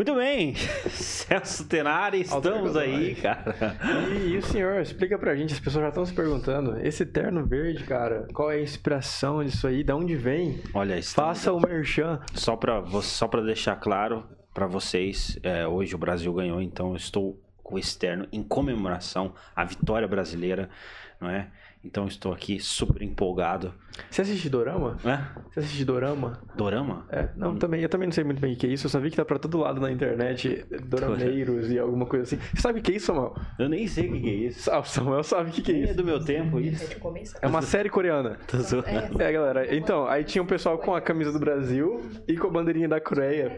Muito bem, Celso Tenari, estamos aí, cara. E, e, o senhor, explica pra gente, as pessoas já estão se perguntando, esse terno verde, cara, qual é a inspiração disso aí, de onde vem? Olha, estamos... faça o merchan. Só pra, só pra deixar claro para vocês, é, hoje o Brasil ganhou, então eu estou com esse terno em comemoração à vitória brasileira, não é? Então estou aqui super empolgado. Você assiste Dorama? É? Você assiste Dorama? Dorama? É, não, também, eu também não sei muito bem o que é isso. Eu só vi que tá pra todo lado na internet, dorameiros e alguma coisa assim. Você sabe o que é isso, Samuel? Eu nem sei o que é isso. Ah, o Samuel sabe o que é isso. É do meu tempo isso. É uma série coreana. É, galera. Então, aí tinha um pessoal com a camisa do Brasil e com a bandeirinha da Coreia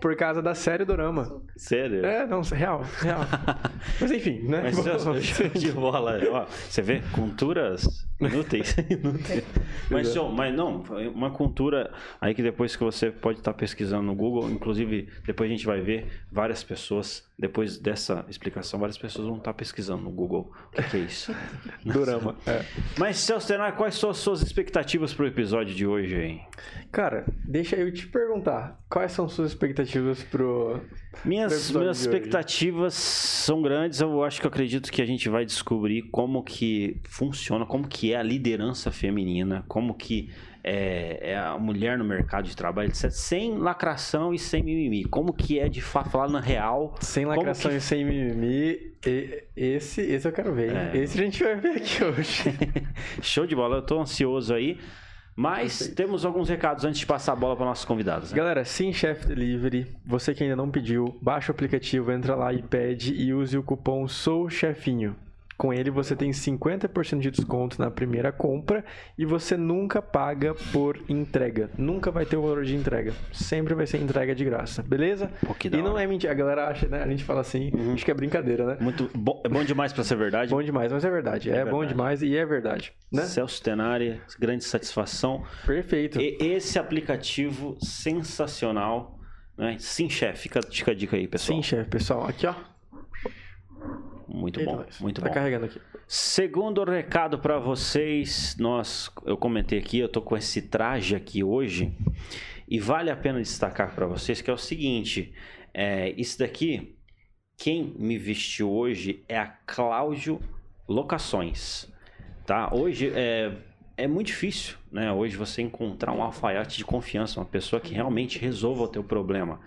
por causa da série Dorama. Sério? É, não, real, real. Mas enfim, né? Mas, de bola. Ó, você vê? Cultura culturas inúteis. inúteis. Mas, mas não, uma cultura aí que depois que você pode estar pesquisando no Google, inclusive depois a gente vai ver várias pessoas, depois dessa explicação, várias pessoas vão estar pesquisando no Google o que, que é isso. Durama. É. Mas, Celso Tenar, quais são as suas expectativas para o episódio de hoje aí? Cara, deixa eu te perguntar, quais são suas expectativas pro. Minhas, minhas expectativas são grandes, eu acho que eu acredito que a gente vai descobrir como que funciona, como que é a liderança feminina, como que é, é, a mulher no mercado de trabalho, etc. Sem lacração e sem mimimi. Como que é de fato falar na real? Sem lacração que... e sem mimimi. Esse, esse eu quero ver. É. Esse a gente vai ver aqui hoje. Show de bola, eu tô ansioso aí. Mas temos alguns recados antes de passar a bola para nossos convidados. Né? Galera, Sim Chef Delivery, você que ainda não pediu, baixa o aplicativo, entra lá e pede e use o cupom SOUCHEFINHO. Com ele você tem 50% de desconto na primeira compra e você nunca paga por entrega. Nunca vai ter o valor de entrega. Sempre vai ser entrega de graça, beleza? Pô, e não é mentira. A galera acha, né? A gente fala assim, uhum. acho que é brincadeira, né? Muito bom, é bom demais para ser verdade. bom demais, mas é verdade. É, é verdade. bom demais e é verdade. Né? Celso Tenari, grande satisfação. Perfeito. E esse aplicativo sensacional. Né? Sim, chefe. Fica, fica a dica aí, pessoal. Sim, chefe, pessoal. Aqui, ó. Muito bom, muito tá bom. carregando aqui. Segundo recado para vocês, nós, eu comentei aqui, eu tô com esse traje aqui hoje e vale a pena destacar para vocês que é o seguinte, é, isso daqui, quem me vestiu hoje é a Cláudio Locações, tá? Hoje é, é muito difícil, né? Hoje você encontrar um alfaiate de confiança, uma pessoa que realmente resolva o teu problema.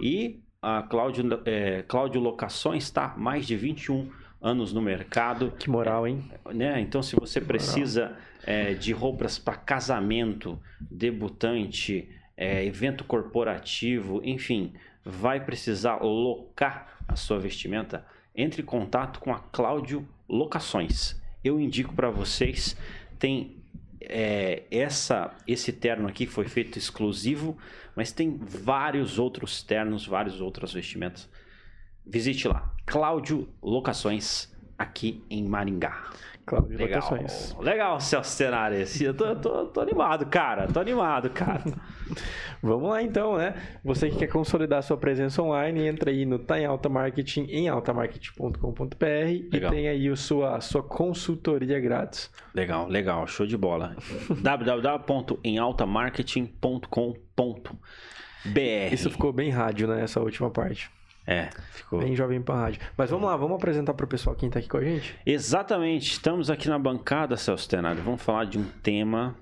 E a Cláudio, é, Cláudio Locações está mais de 21 anos no mercado. Que moral, hein? É, né? Então, se você que precisa é, de roupas para casamento, debutante, é, evento corporativo, enfim, vai precisar locar a sua vestimenta, entre em contato com a Cláudio Locações. Eu indico para vocês, tem é, essa, esse terno aqui foi feito exclusivo mas tem vários outros ternos, vários outros vestimentos. Visite lá, Cláudio Locações, aqui em Maringá. Cláudio Legal. Locações. Legal, Celso Tenares. Eu tô, tô, tô animado, cara. Tô animado, cara. Vamos lá então, né? Você que quer consolidar sua presença online, entra aí no Tá em Alta Marketing em altamarketing.com.br e tem aí a sua, a sua consultoria grátis. Legal, legal, show de bola. www.emaltamarketing.com.br Isso ficou bem rádio, né? Essa última parte. É, ficou. Bem jovem pra rádio. Mas vamos lá, vamos apresentar pro pessoal quem tá aqui com a gente? Exatamente. Estamos aqui na bancada, Celso Tenado. Vamos falar de um tema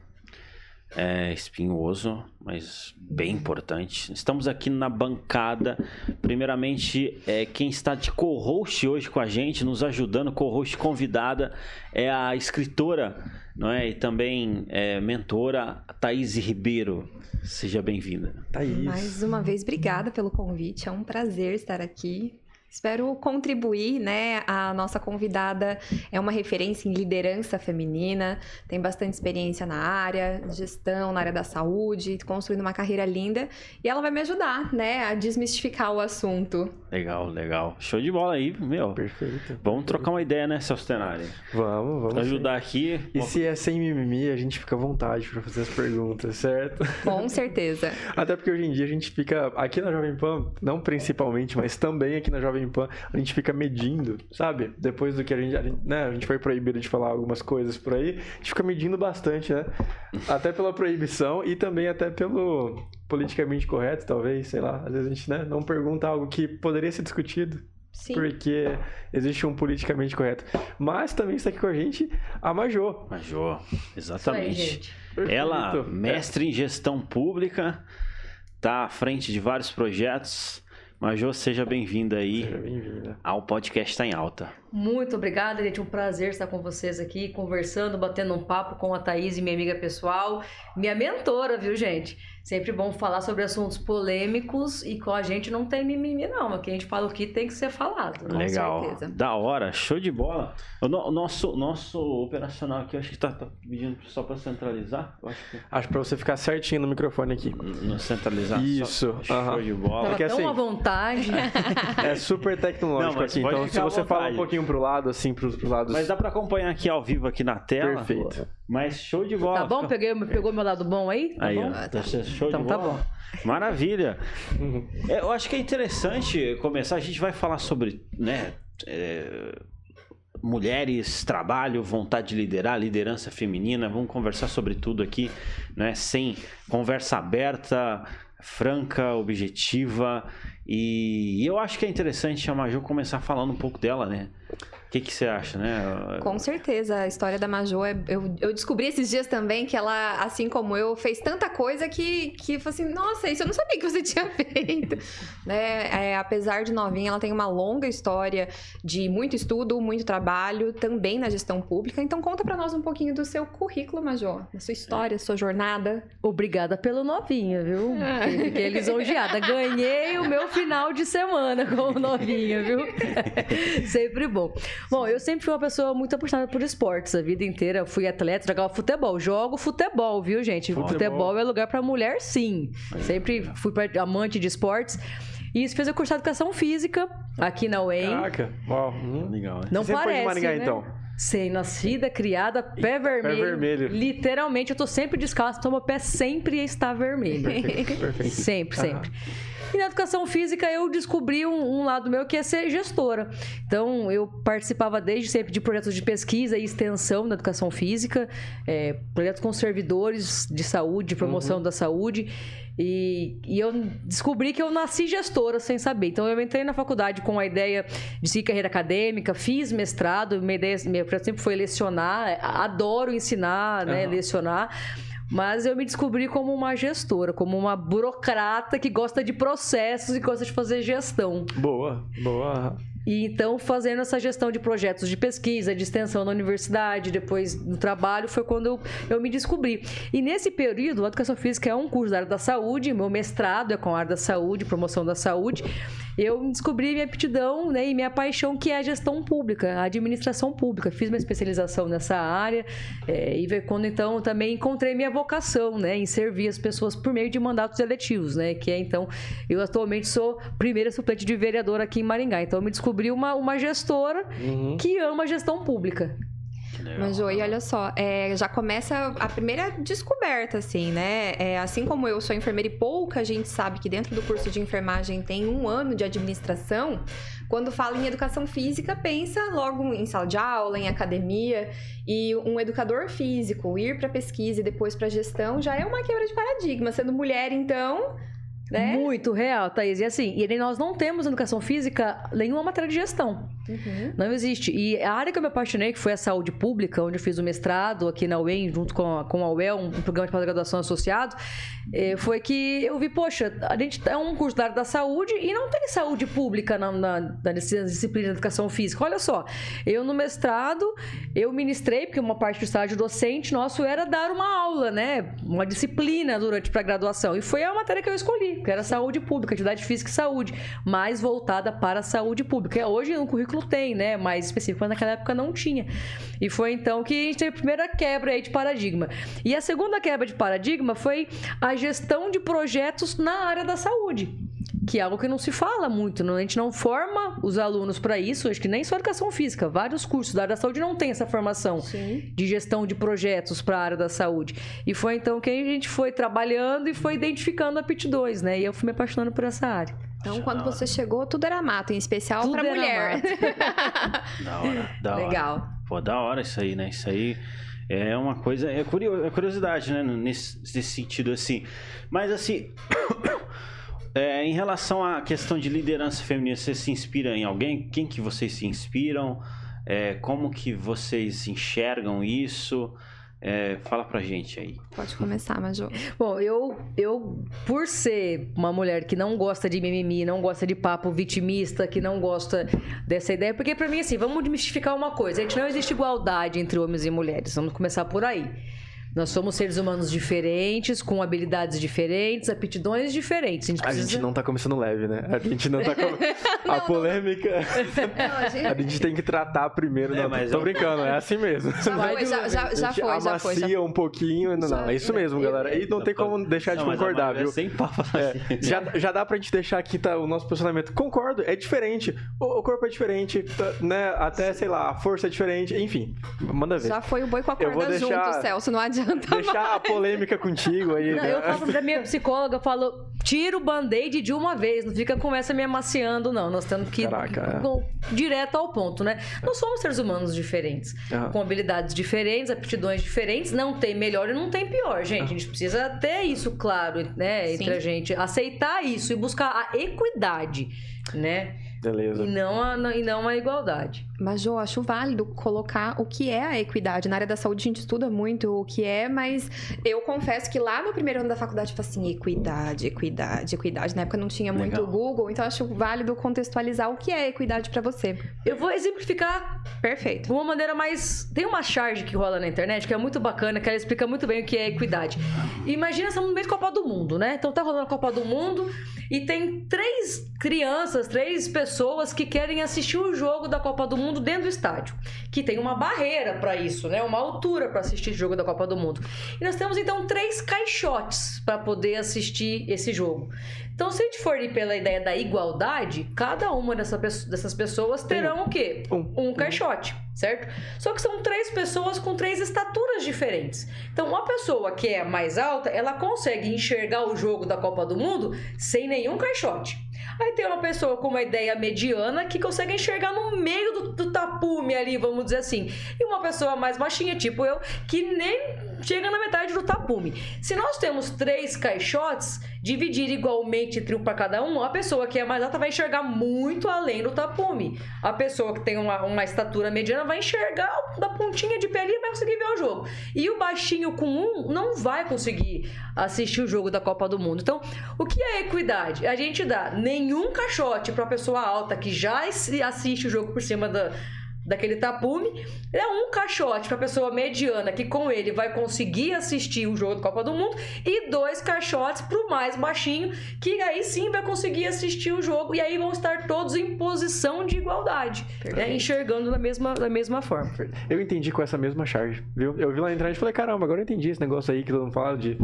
é, espinhoso, mas bem importante. Estamos aqui na bancada. Primeiramente, é, quem está de co-host hoje com a gente, nos ajudando, co-host convidada, é a escritora não é? e também é, mentora Thaís Ribeiro. Seja bem-vinda. Thaís. Mais uma vez, obrigada pelo convite. É um prazer estar aqui. Espero contribuir, né? A nossa convidada é uma referência em liderança feminina, tem bastante experiência na área, gestão, na área da saúde, construindo uma carreira linda, e ela vai me ajudar, né, a desmistificar o assunto. Legal, legal. Show de bola aí, meu. Perfeito. Vamos trocar uma ideia, né, Celso Tenari? Vamos, vamos. Ajudar sim. aqui. E se é sem mimimi, a gente fica à vontade para fazer as perguntas, certo? Com certeza. Até porque hoje em dia a gente fica aqui na Jovem Pan, não principalmente, mas também aqui na Jovem Jovem Pan, a gente fica medindo, sabe? Depois do que a gente, a gente, né, a gente foi proibido de falar algumas coisas por aí, a gente fica medindo bastante, né? Até pela proibição e também até pelo politicamente correto, talvez, sei lá. Às vezes a gente né, não pergunta algo que poderia ser discutido. Sim. Porque existe um politicamente correto. Mas também está aqui com a gente a Majô. Majô, aí, exatamente. gente. Ela, mestre em gestão pública, tá à frente de vários projetos. Majô, seja bem-vinda aí Seja bem-vinda. ao podcast Tá em Alta. Muito obrigada, gente. Um prazer estar com vocês aqui, conversando, batendo um papo com a Thaís, minha amiga pessoal, minha mentora, viu, gente? Sempre bom falar sobre assuntos polêmicos e com a gente não tem mimimi, não. Aqui a gente fala o que tem que ser falado. Com Legal. certeza. Da hora, show de bola. O, no- nosso, nosso operacional aqui, eu acho que tá, tá pedindo só para centralizar. Eu acho que Acho pra você ficar certinho no microfone aqui. no centralizar. Isso, Só, show aham. de bola. Tava Porque tão assim- à vontade. É super tecnológico Não, aqui. Então, se você falar um pouquinho pro lado, assim, pros, pros lados. Mas dá para acompanhar aqui ao vivo aqui na tela. Perfeito. Mas show de bola. Tá bom? Peguei, pegou meu lado bom aí? Tá Aí, bom? ó. Tá show Então de tá bola. Maravilha. Uhum. É, eu acho que é interessante começar. A gente vai falar sobre, né? é, mulheres, trabalho, vontade de liderar, liderança feminina. Vamos conversar sobre tudo aqui, né? Sem conversa aberta, franca, objetiva. E eu acho que é interessante a Maju começar falando um pouco dela, né? O que, que você acha, né? Com certeza, a história da Majô, é, eu, eu descobri esses dias também que ela, assim como eu, fez tanta coisa que, que falei assim, nossa, isso eu não sabia que você tinha feito. né? É, apesar de novinha, ela tem uma longa história de muito estudo, muito trabalho, também na gestão pública. Então conta pra nós um pouquinho do seu currículo, Majô, da sua história, sua jornada. Obrigada pelo novinha, viu? Ah. Fiquei lisonjeada. Ganhei o meu final de semana como novinha, viu? sempre bom. Bom, eu sempre fui uma pessoa muito apaixonada por esportes. A vida inteira fui atleta, jogava futebol. Jogo futebol, viu, gente? Futebol. Futebol, é lugar pra mulher, sim. Sempre fui amante de esportes. E isso fez eu cursar educação física aqui na UEM. Caraca. Uau. Hum. Legal, né? Não Você sempre foi parece, de Maringá, né? então? Sei, nascida, criada, pé vermelho. vermelho. Literalmente, eu tô sempre descalço, então meu pé sempre está vermelho. Perfeito, perfeito. Sempre, sempre. E na educação física eu descobri um, um lado meu que é ser gestora. Então eu participava desde sempre de projetos de pesquisa e extensão na educação física, é, projetos com servidores de saúde, de promoção da saúde. E, e eu descobri que eu nasci gestora sem saber. Então eu entrei na faculdade com a ideia de seguir carreira acadêmica, fiz mestrado, minha ideia projeto sempre foi lecionar, adoro ensinar, né, Aham. lecionar. Mas eu me descobri como uma gestora, como uma burocrata que gosta de processos e gosta de fazer gestão. Boa, boa. E então, fazendo essa gestão de projetos de pesquisa, de extensão na universidade, depois no trabalho, foi quando eu, eu me descobri. E nesse período, a educação física é um curso da área da saúde, meu mestrado é com a área da saúde, promoção da saúde. Eu descobri minha aptidão né, e minha paixão, que é a gestão pública, a administração pública. Fiz uma especialização nessa área é, e quando então também encontrei minha vocação né, em servir as pessoas por meio de mandatos eletivos, né? Que é então, eu atualmente sou primeira suplente de vereador aqui em Maringá. Então eu me descobri uma, uma gestora Uhum. que ama a gestão pública. Mas, Joey, olha só, é, já começa a primeira descoberta, assim, né? É, assim como eu sou enfermeira e pouca gente sabe que dentro do curso de enfermagem tem um ano de administração, quando fala em educação física, pensa logo em sala de aula, em academia, e um educador físico ir para pesquisa e depois para gestão já é uma quebra de paradigma. Sendo mulher, então, né? Muito real, Thaís. E assim, e nós não temos educação física nenhuma matéria de gestão. Uhum. Não existe. E a área que eu me apaixonei, que foi a saúde pública, onde eu fiz o mestrado aqui na UEM, junto com a, com a UEL, um programa de pós-graduação associado, eh, foi que eu vi, poxa, a gente é um curso da área da saúde e não tem saúde pública na, na, na disciplina de educação física. Olha só, eu no mestrado, eu ministrei, porque uma parte do estágio docente nosso era dar uma aula, né? Uma disciplina durante para graduação. E foi a matéria que eu escolhi, que era saúde pública, atividade física e saúde, mais voltada para a saúde pública. Hoje no currículo tem, né? Mais específico, mas naquela época não tinha. E foi então que a gente teve a primeira quebra aí de paradigma. E a segunda quebra de paradigma foi a gestão de projetos na área da saúde. Que é algo que não se fala muito, não- a gente não forma os alunos para isso, acho que nem só educação física, vários cursos da área da saúde não tem essa formação Sim. de gestão de projetos para a área da saúde. E foi então que a gente foi trabalhando e foi identificando aptidões, né? E eu fui me apaixonando por essa área. Então, quando você chegou, tudo era mato, em especial Tudo para era mulher. Da hora, da hora. Legal. Pô, da hora isso aí, né? Isso aí. É uma coisa, é, curio, é curiosidade, né? Nesse, nesse sentido, assim. Mas, assim, é, em relação à questão de liderança feminina, você se inspira em alguém? Quem que vocês se inspiram? É, como que vocês enxergam isso? É, fala pra gente aí. Pode começar, Major. Bom, eu, eu, por ser uma mulher que não gosta de mimimi, não gosta de papo vitimista, que não gosta dessa ideia, porque pra mim, assim, vamos desmistificar uma coisa: a gente não existe igualdade entre homens e mulheres. Vamos começar por aí. Nós somos seres humanos diferentes, com habilidades diferentes, aptidões diferentes. A gente, precisa... a gente não tá começando leve, né? A gente não tá com... não, a polêmica. Não, a, gente... a, gente... tem que tratar primeiro. É, não, mas tô eu... brincando, é assim mesmo. Já foi, já, já, já foi, já foi. Já... um pouquinho. Não, não, é isso mesmo, galera. E não tem como deixar de concordar, viu? Sem papo é, já, já dá pra gente deixar aqui tá, o nosso posicionamento. Concordo, é diferente. O, o corpo é diferente, tá, né? Até, sei lá, a força é diferente. Enfim, manda ver. Já foi o boi com a corda deixar... junto, Celso, não adianta adianta Deixar mais. a polêmica contigo aí. Não, né? Eu falo pra minha psicóloga, eu falo, tira o band-aid de uma vez, não fica com essa me amaciando, não. Nós temos que ir é. direto ao ponto, né? Nós somos seres humanos diferentes, uhum. com habilidades diferentes, aptidões diferentes, não tem melhor e não tem pior, gente. Uhum. A gente precisa ter isso claro, né, entre Sim. a gente, aceitar isso e buscar a equidade, né? Beleza. E não a, e não a igualdade. Mas, eu acho válido colocar o que é a equidade. Na área da saúde a gente estuda muito o que é, mas eu confesso que lá no primeiro ano da faculdade eu falei assim, equidade, equidade, equidade. Na época não tinha muito Legal. Google, então acho válido contextualizar o que é equidade para você. Eu vou exemplificar. Perfeito. De uma maneira mais... Tem uma charge que rola na internet que é muito bacana, que ela explica muito bem o que é equidade. Imagina, estamos no meio da Copa do Mundo, né? Então tá rolando a Copa do Mundo e tem três crianças, três pessoas que querem assistir o jogo da Copa do Mundo dentro do estádio, que tem uma barreira para isso, né? Uma altura para assistir o jogo da Copa do Mundo. E nós temos então três caixotes para poder assistir esse jogo. Então, se a gente for ir pela ideia da igualdade, cada uma dessa, dessas pessoas terão o quê? Um, um caixote, certo? Só que são três pessoas com três estaturas diferentes. Então, uma pessoa que é mais alta, ela consegue enxergar o jogo da Copa do Mundo sem nenhum caixote. Aí tem uma pessoa com uma ideia mediana que consegue enxergar no meio do, do tapume ali, vamos dizer assim. E uma pessoa mais baixinha, tipo eu, que nem chega na metade do tapume. Se nós temos três caixotes, dividir igualmente um para cada um, a pessoa que é mais alta vai enxergar muito além do tapume. A pessoa que tem uma, uma estatura mediana vai enxergar da pontinha de pé ali e vai conseguir ver o jogo. E o baixinho com um não vai conseguir assistir o jogo da Copa do Mundo. Então, o que é equidade? A gente dá nenhum caixote para a pessoa alta que já assiste o jogo por cima da daquele tapume, é um caixote para pessoa mediana que com ele vai conseguir assistir o jogo da Copa do Mundo e dois caixotes para o mais baixinho que aí sim vai conseguir assistir o jogo e aí vão estar todos em posição de igualdade, né? enxergando da mesma, da mesma forma. Eu entendi com essa mesma charge, viu? Eu vi lá na internet e falei, caramba, agora eu entendi esse negócio aí que todo mundo fala de,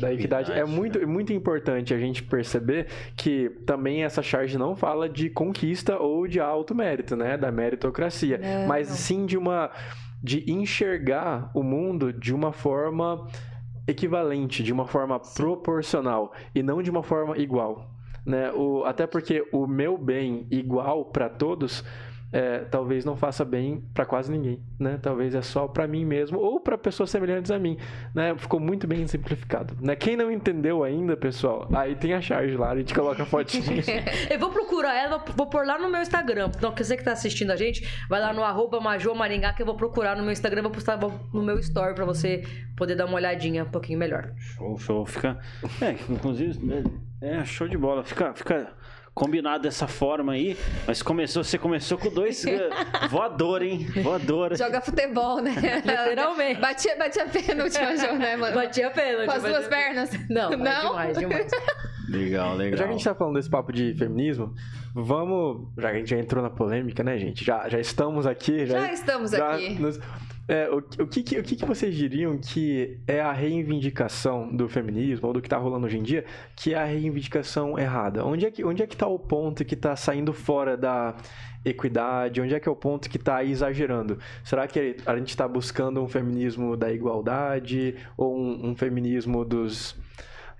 da equidade. É muito, né? muito importante a gente perceber que também essa charge não fala de conquista ou de alto mérito, né? Da meritocracia não, mas não. sim de uma de enxergar o mundo de uma forma equivalente, de uma forma sim. proporcional e não de uma forma igual. Né? O, até porque o meu bem igual para todos é, talvez não faça bem para quase ninguém, né? Talvez é só para mim mesmo ou para pessoas semelhantes a mim, né? Ficou muito bem simplificado, né? Quem não entendeu ainda, pessoal, aí tem a charge lá, a gente coloca a fotinha. eu vou procurar ela, vou pôr lá no meu Instagram. Então, você que tá assistindo a gente, vai lá no arroba Maringá que eu vou procurar no meu Instagram, vou postar no meu story para você poder dar uma olhadinha um pouquinho melhor. Show, show, fica... É, inclusive, é, é show de bola, fica... fica combinado dessa forma aí, mas começou, você começou com dois eh, voador, hein? Voador. Joga futebol, né? Literalmente. Batia, batia pênalti no jogo, né, mano? Batia pênalti. Com as duas pernas? Não, não? demais, demais. Legal, legal. Já que a gente tá falando desse papo de feminismo, vamos. Já que a gente já entrou na polêmica, né, gente? Já, já estamos aqui. Já, já estamos já aqui. Nos, é, o, o, que, o que, vocês diriam que é a reivindicação do feminismo, ou do que está rolando hoje em dia, que é a reivindicação errada? Onde é que onde é está o ponto que está saindo fora da equidade? Onde é que é o ponto que está exagerando? Será que a gente está buscando um feminismo da igualdade ou um, um feminismo dos...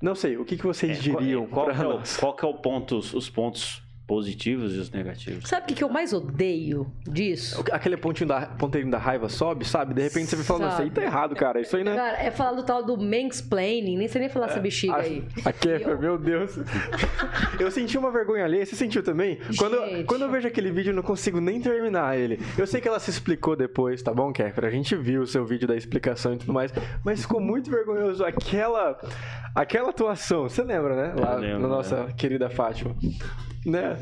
Não sei, o que, que vocês é, diriam? Qual, qual, é o, qual que é o ponto, os pontos positivos e os negativos. Sabe o que, que eu mais odeio disso? Aquele pontinho da, ponteirinho da raiva sobe, sabe? De repente você vai falando, nossa, aí tá errado, cara. Isso aí, né? Cara, é falar do tal do mansplaining, nem sei nem falar essa bexiga A- aí. A Kéfera, meu Deus. Eu senti uma vergonha ali. Você sentiu também? Quando, Gente. quando eu vejo aquele vídeo, eu não consigo nem terminar ele. Eu sei que ela se explicou depois, tá bom, Kéfera? A gente viu o seu vídeo da explicação e tudo mais. Mas ficou muito vergonhoso aquela, aquela atuação. Você lembra, né? Lá Eu lembro, na nossa querida Fátima. Né?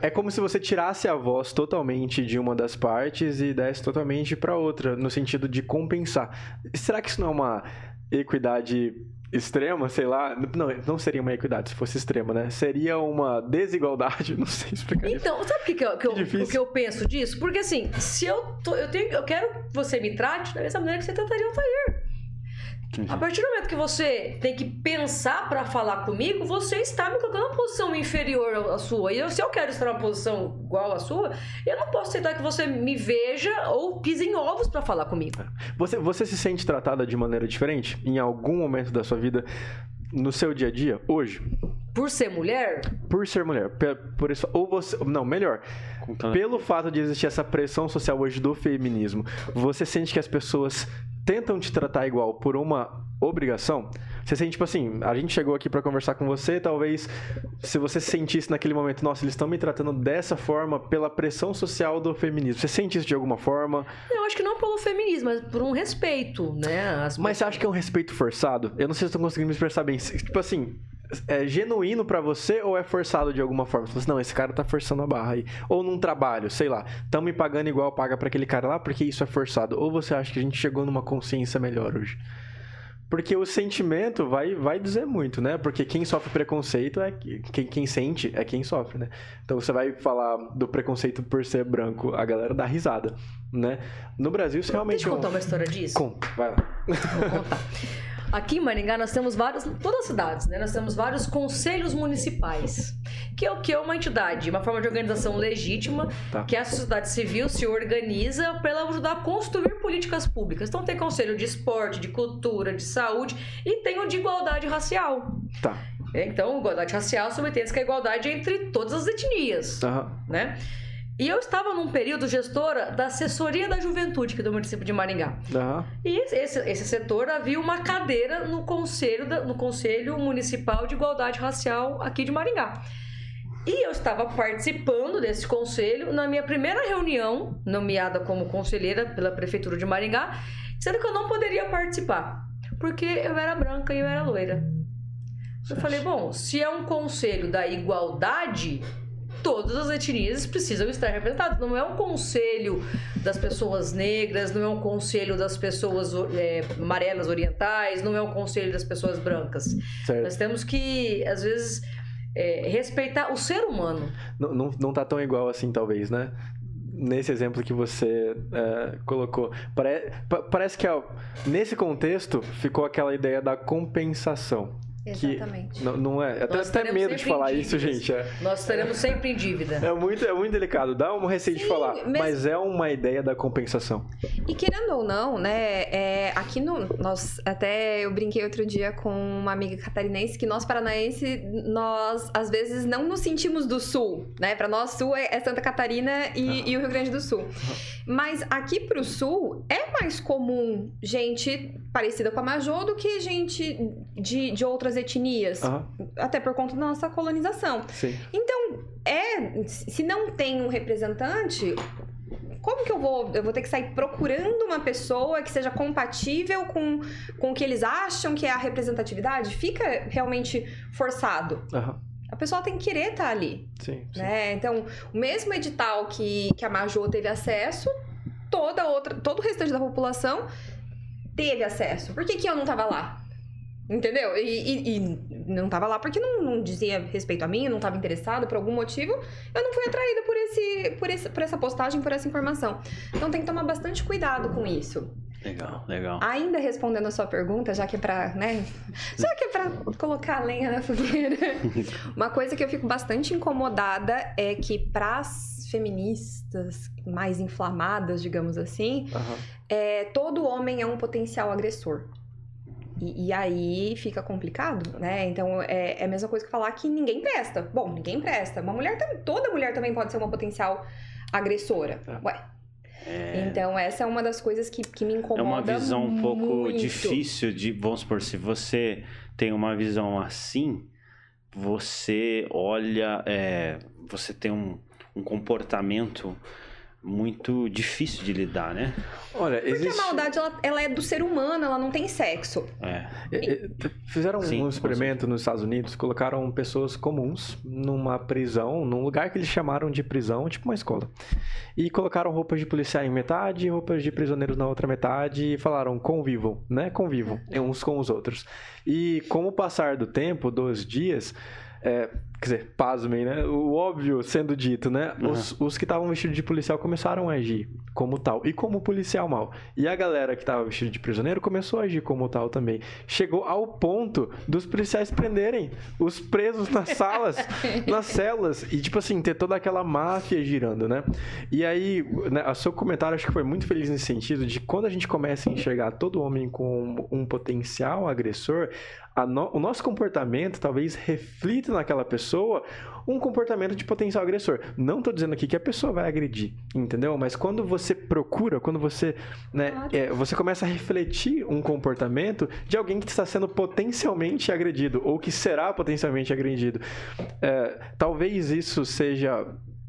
É como se você tirasse a voz totalmente de uma das partes e desse totalmente pra outra, no sentido de compensar. Será que isso não é uma equidade extrema, sei lá? Não, não seria uma equidade se fosse extrema, né? Seria uma desigualdade, não sei explicar isso. Então, sabe o que, que, eu, que eu- Que o que eu penso disso? Porque assim, se eu tô, eu tenho, eu quero que você me trate da mesma maneira que você trataria o Tair. A partir do momento que você tem que pensar pra falar comigo, você está me colocando numa posição inferior à sua. E eu, se eu quero estar numa posição igual à sua, eu não posso aceitar que você me veja ou pise em ovos pra falar comigo. Você, você se sente tratada de maneira diferente em algum momento da sua vida, no seu dia a dia, hoje? Por ser mulher, Por ser mulher, por isso, ou você, não, melhor, Contando- pelo fato de existir essa pressão social hoje do feminismo, você sente que as pessoas tentam te tratar igual por uma obrigação? Você sente, tipo assim, a gente chegou aqui pra conversar com você, talvez se você sentisse naquele momento, nossa, eles estão me tratando dessa forma pela pressão social do feminismo. Você sente isso de alguma forma? eu acho que não pelo feminismo, mas por um respeito, né? As Mas você acha que é um respeito forçado? Eu não sei se tô conseguindo me expressar bem. Tipo assim, é genuíno pra você ou é forçado de alguma forma? Você fala assim, não, esse cara tá forçando a barra aí. Ou num trabalho, sei lá, tão me pagando igual paga pra aquele cara lá porque isso é forçado. Ou você acha que a gente chegou numa consciência melhor hoje? Porque o sentimento vai, vai dizer muito, né? Porque quem sofre preconceito é que- quem, quem sente é quem sofre, né? Então você vai falar do preconceito por ser branco, a galera dá risada, né? No Brasil isso realmente Deixa eu contar uma história disso. Conta, vai lá. Vou contar. Aqui em Maringá nós temos vários, todas as cidades, né? Nós temos vários conselhos municipais, que é o que é uma entidade, uma forma de organização legítima, Tá. que a sociedade civil se organiza para ela ajudar a construir políticas públicas. Então tem conselho de esporte, de cultura, de saúde e tem o de igualdade racial. Tá. Então, igualdade racial subentende que é a igualdade entre todas as etnias Aham. né? E eu estava num período gestora da assessoria da juventude aqui do município de Maringá. Aham. E esse, esse setor havia uma cadeira no conselho, da- no conselho municipal de igualdade racial aqui de Maringá. E eu estava participando desse conselho na minha primeira reunião, nomeada como conselheira pela prefeitura de Maringá, sendo que eu não poderia participar, porque eu era branca e eu era loira. Eu falei, bom, se é um conselho da igualdade, todas as etnias precisam estar representadas. Não é um conselho das pessoas negras, não é um conselho das pessoas é, amarelas orientais, não é um conselho das pessoas brancas. Certo. Nós temos que, às vezes, é, respeitar o ser humano. Não, não, não tá tão igual assim, talvez, né? Nesse exemplo que você é, colocou. Pare- pa- parece que ó, nesse contexto ficou aquela ideia da compensação. Que Exatamente. não, não é. Até, até medo de falar isso, gente. É, Nós estaremos sempre em dívida. é muito, é muito delicado. Dá uma receita de Sim, falar, mas- mas é uma ideia da compensação. E querendo ou não, né, é, aqui no. Nós, até eu brinquei outro dia com uma amiga catarinense que nós paranaense, nós às vezes não nos sentimos do sul, né? Pra nós, sul é, é Santa Catarina e, e o Rio Grande do Sul. Mas aqui pro sul é mais comum gente parecida com a Majô do que gente de, de outras etnias. Aham, Até por conta da nossa colonização. sim. Então, é, se não tem um representante, como que eu vou? Eu vou ter que sair procurando uma pessoa que seja compatível com, com o que eles acham que é a representatividade? Fica realmente forçado. Aham, A pessoa tem que querer estar ali, sim, sim. né? Então, o mesmo edital que, que a Majô teve acesso, toda outra, todo o restante da população teve acesso. Por que, que eu não tava lá? Entendeu? E, e- e não tava lá porque não, não dizia respeito a mim, não tava interessada por algum motivo. Eu não fui atraída por, esse, por, esse, por essa postagem, por essa informação. Então tem que tomar bastante cuidado com isso. Legal, legal. Ainda respondendo a sua pergunta, já que é pra, né? Já que é pra colocar a lenha na fogueira. Uma coisa que eu fico bastante incomodada é que pras feministas mais inflamadas, digamos assim, Aham. é, todo homem é um potencial agressor. E, e aí fica complicado, né? Então é, é a mesma coisa que falar que ninguém presta. Bom, ninguém presta. Uma mulher também, toda mulher também pode ser uma potencial agressora. É. Ué. Então essa é uma das coisas que, que me incomoda É uma visão um pouco muito. difícil de, vamos supor, se você tem uma visão assim, você olha, é, você tem um, um comportamento muito difícil de lidar, né? Olha, Porque existe... a maldade, ela, ela é do ser humano, ela não tem sexo. É. É, Fizeram Sim, um experimento nos Estados Unidos, colocaram pessoas comuns numa prisão, num lugar que eles chamaram de prisão, tipo uma escola. E colocaram roupas de policial em metade e roupas de prisioneiros na outra metade e falaram convivam, né? Convivam uns com os outros. E com o passar do tempo, dos dias, é, quer dizer, pasmem, né? O óbvio sendo dito, né? Os, os que estavam vestidos de policial começaram a agir como tal e como policial mal. E a galera que estava vestida de prisioneiro começou a agir como tal também. Chegou ao ponto dos policiais prenderem os presos nas salas, nas celas e tipo assim ter toda aquela máfia girando, né? E aí, né, o seu comentário acho que foi muito feliz nesse sentido de quando a gente começa a enxergar todo homem como um potencial agressor, no- o nosso comportamento talvez reflita naquela pessoa um comportamento de potencial agressor. Não estou dizendo aqui que a pessoa vai agredir, entendeu? Mas quando você procura, quando você, né, é, você começa a refletir um comportamento de alguém que está sendo potencialmente agredido ou que será potencialmente agredido, É, talvez isso seja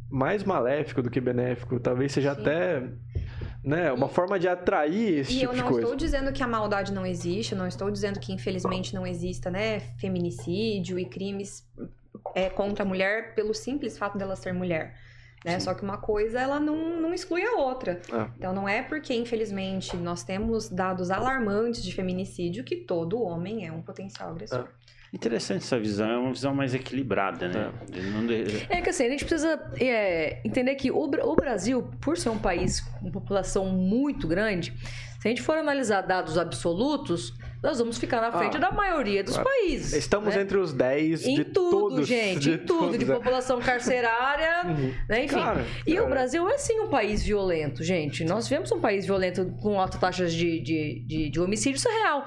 mais maléfico do que benéfico, talvez seja Sim. até né, uma forma de atrair esse E tipo eu de não coisa. estou dizendo que a maldade não existe, eu não estou dizendo que infelizmente não exista, né, feminicídio e crimes é, contra a mulher pelo simples fato dela ser mulher. Né? Só que uma coisa ela não, não exclui a outra. Ah. Então não é porque, infelizmente, nós temos dados alarmantes de feminicídio que todo homem é um potencial agressor. Interessante essa visão, é uma visão mais equilibrada, né? De- É que assim, a gente precisa é, entender que o, o Brasil, por ser um país com população muito grande, se a gente for analisar dados absolutos, nós vamos ficar na frente Ah, da maioria dos claro. países. Estamos né? entre os 10 Em de tudo, todos. gente, em tudo, de todos, é. população carcerária, Uhum. né? Enfim. Cara, E o cara, Brasil é sim um país violento, gente. Nós vivemos um país violento com altas taxas de, de, de, de homicídio, isso é real.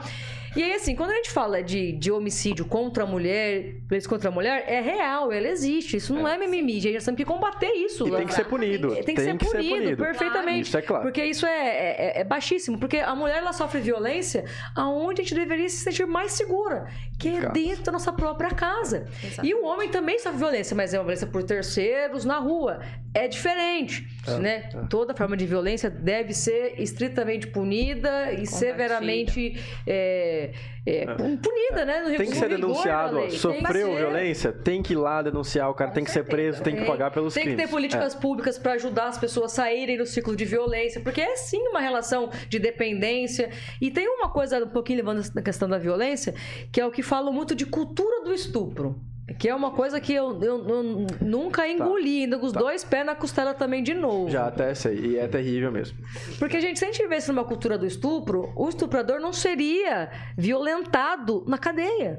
E aí, assim, quando a gente fala de, de homicídio contra a mulher, violência contra a mulher, é real, ela existe. Isso não é, mimimi, gente. Nós temos que combater isso. E tem que ser punido. Tem que, ser, punido, perfeitamente. Isso é claro. Porque isso é, é, é baixíssimo. Porque a mulher ela sofre violência aonde a gente deveria se sentir mais segura, que é dentro da nossa própria casa. Exato. E o homem também sofre violência, mas é uma violência por terceiros na rua. É diferente, É, né? é. Toda forma de violência deve ser estritamente punida e severamente é, é, punida, né? No Tem que ser denunciado. ó. lei. Tem que Sofreu ser. violência, tem que ir lá denunciar. O cara tem que ser preso, tem que Tem- pagar pelos Tem que crimes. ter políticas públicas para ajudar as pessoas a saírem do ciclo de violência, porque é sim uma relação de dependência. E tem uma coisa, um pouquinho levando na questão da violência, que é o que falam muito de cultura do estupro. Que é uma coisa que eu, eu- eu nunca engoli, ainda com os Tá. dois pés na costela também de novo. Já até sei. E é terrível mesmo. Porque, gente, se a gente vivesse numa cultura do estupro, o estuprador não seria violentado na cadeia.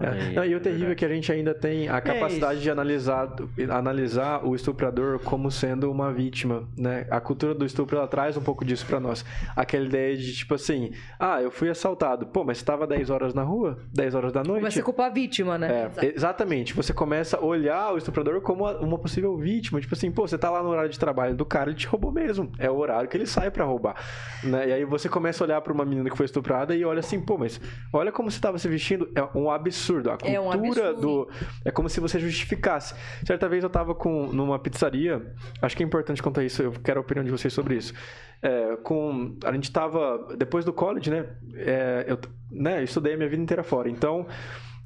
É. É, Não, e o é terrível é que a gente ainda tem a capacidade de analisar, analisar o estuprador como sendo uma vítima, né? A cultura do estupro, ela traz um pouco disso pra nós. Aquela ideia de, tipo assim, ah, eu fui assaltado. Pô, mas você tava 10 horas na rua? 10 horas da noite? Começa a culpar a vítima, né? É, exatamente. Você começa a olhar o estuprador como uma- possível vítima. Tipo assim, pô, você tá lá no horário de trabalho do cara, ele te roubou mesmo. É o horário que ele sai pra roubar. Né? E aí você começa a olhar pra uma menina que foi estuprada e olha assim, pô, mas olha como você tava se vestindo. É um absurdo. A É um cultura absurdo. do. É como se você justificasse. Certa vez eu tava com, numa pizzaria. Acho que é importante contar isso. Eu quero a opinião de vocês sobre isso. É, com a gente tava depois do college né é, eu né eu estudei a minha vida inteira fora então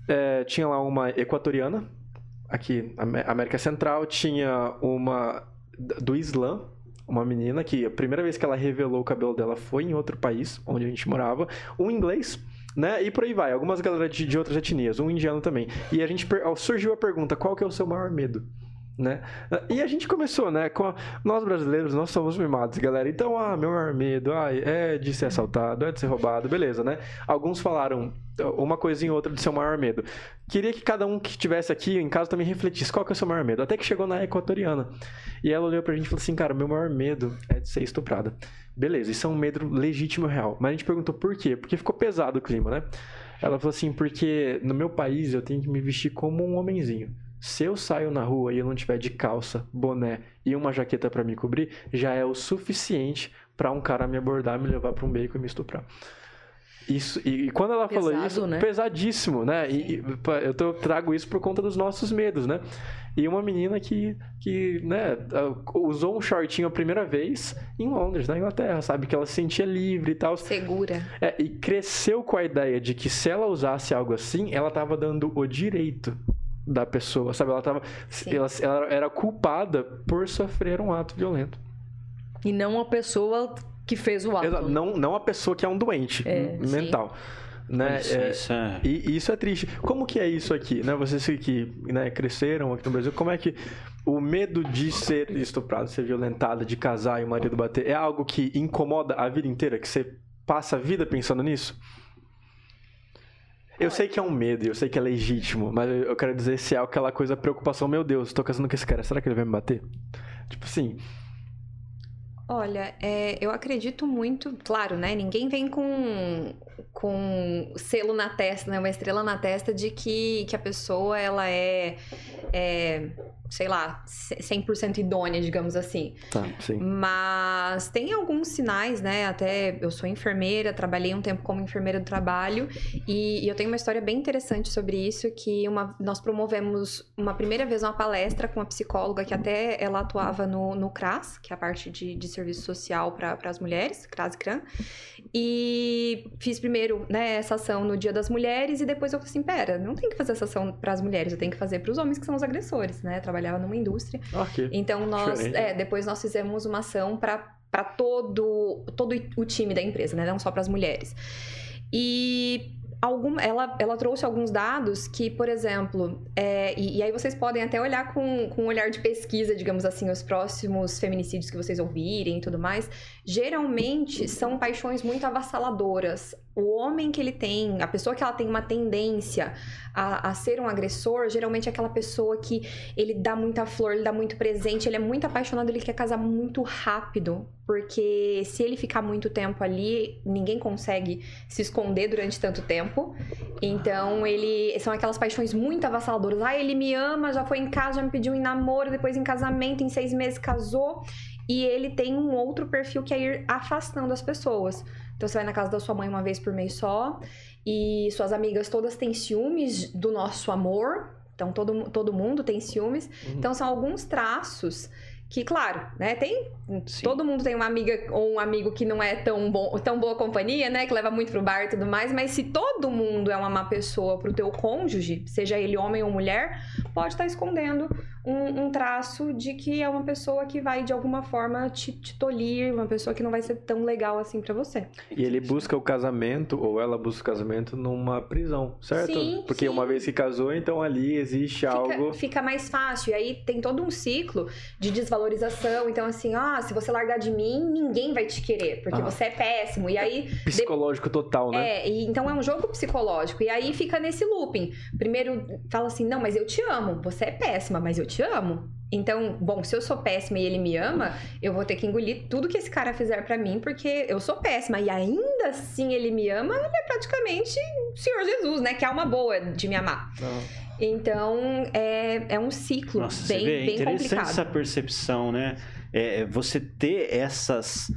é, tinha lá uma equatoriana aqui Amé- América Central tinha uma do Islã uma menina que a primeira vez que ela revelou o cabelo dela foi em outro país onde a gente morava um inglês né? E por aí vai. Algumas galera de, de outras etnias, um indiano também. E a gente surgiu a pergunta: qual que é o seu maior medo? Né? E a gente começou, né? Com a... Nós brasileiros, nós somos mimados, galera. Então, ah, meu maior medo, ah, é de ser assaltado, é de ser roubado, beleza, né? Alguns falaram uma coisinha ou outra de seu maior medo. Queria que cada um que estivesse aqui em casa também refletisse qual que é o seu maior medo. Até que chegou na equatoriana. E ela olhou pra gente e falou assim, cara, meu maior medo é de ser estuprada. Beleza, isso é um medo legítimo e real. Mas a gente perguntou por quê? Porque ficou pesado o clima, né? Ela falou assim, porque no meu país eu tenho que me vestir como um homenzinho. Se eu saio na rua e eu não tiver de calça, boné e uma jaqueta para me cobrir, já é o suficiente para um cara me abordar, me levar para um beco e me estuprar. Isso, e, e quando ela Pesado, falou isso, né? pesadíssimo, né? E, e, eu tô, trago isso por conta dos nossos medos, né? E uma menina que, que né, usou um shortinho a primeira vez em Londres, na Inglaterra, sabe? Que ela se sentia livre e tal. Segura. É, e cresceu com a ideia de que se ela usasse algo assim, ela tava dando o direito da pessoa, sabe? Ela tava. Ela, ela, era culpada por sofrer um ato violento. E não a pessoa que fez o ato. Exato. Não, não a pessoa que é um doente é, mental. Né? Isso, é, isso é... E isso é triste. Como que é isso aqui? Né? Vocês que né, cresceram aqui no Brasil, como é que o medo de ser estuprado, ser violentada, de casar e o marido bater, é algo que incomoda a vida inteira? Que você passa a vida pensando nisso? Eu sei que é um medo, eu sei que é legítimo, mas eu quero dizer se é aquela coisa, preocupação, meu Deus, tô casando com esse cara, será que ele vai me bater? Tipo assim. Olha, é, eu acredito muito, claro, né? Ninguém vem com com selo na testa, né? Uma estrela na testa de que, que a pessoa ela é, é sei lá, 100% idônea, digamos assim. Tá, sim. Mas tem alguns sinais, né? Até eu sou enfermeira, trabalhei um tempo como enfermeira do trabalho e, e eu tenho uma história bem interessante sobre isso que uma, nós promovemos uma primeira vez uma palestra com uma psicóloga que até ela atuava no, no CRAS, que é a parte de, de serviço social para as mulheres, CRAS e CRAN. E fiz primeiro né, essa ação no Dia das Mulheres e depois eu falei assim, pera, não tem que fazer essa ação para as mulheres, eu tenho que fazer para os homens que são os agressores, né? Trabalhava numa indústria. Okay. Então nós, é, depois nós fizemos uma ação para para todo todo o time da empresa, né? Não só para as mulheres. E algum, ela, ela trouxe alguns dados que, por exemplo, é, e, e, aí vocês podem até olhar com, com um olhar de pesquisa, digamos assim, os próximos feminicídios que vocês ouvirem e tudo mais, geralmente são paixões muito avassaladoras. O homem que ele tem, a pessoa que ela tem uma tendência a, a ser um agressor, geralmente é aquela pessoa que ele dá muita flor, ele dá muito presente, ele é muito apaixonado, ele quer casar muito rápido, porque se ele ficar muito tempo ali, ninguém consegue se esconder durante tanto tempo. Então, ele são aquelas paixões muito avassaladoras. Ah, ele me ama, já foi em casa, já me pediu em namoro, depois em casamento, em seis meses casou. E ele tem um outro perfil que é ir afastando as pessoas. Então você vai na casa da sua mãe uma vez por mês só, e suas amigas todas têm ciúmes do nosso amor. Então todo, todo mundo tem ciúmes. Uhum. Então são alguns traços que, claro, né, tem. Sim. Todo mundo tem uma amiga ou um amigo que não é tão, bom, tão boa companhia, né? Que leva muito pro bar e tudo mais, mas se todo mundo é uma má pessoa pro teu cônjuge, seja ele homem ou mulher, pode estar tá escondendo um, um, traço de que é uma pessoa que vai de alguma forma te, te tolir, uma pessoa que não vai ser tão legal assim para você. E ele busca o casamento, ou ela busca o casamento numa prisão, certo? Sim, Porque sim. uma vez que casou, então ali existe fica, algo. Fica mais fácil. E aí tem todo um ciclo de desvalorização. Então, assim, ah, se você largar de mim, ninguém vai te querer, porque ah. você é péssimo. E aí. Psicológico de... total, né? É, e, então é um jogo psicológico. E aí fica nesse looping. Primeiro fala assim: não, mas eu te amo, você é péssima, mas eu te te amo. Então, bom, se eu sou péssima e ele me ama, eu vou ter que engolir tudo que esse cara fizer para mim, porque eu sou péssima. E ainda assim ele me ama, ele é praticamente o Senhor Jesus, né? Que é uma boa de me amar. Então, é, é um ciclo Nossa, bem, você vê, é bem interessante complicado. essa percepção, né? É, você ter essas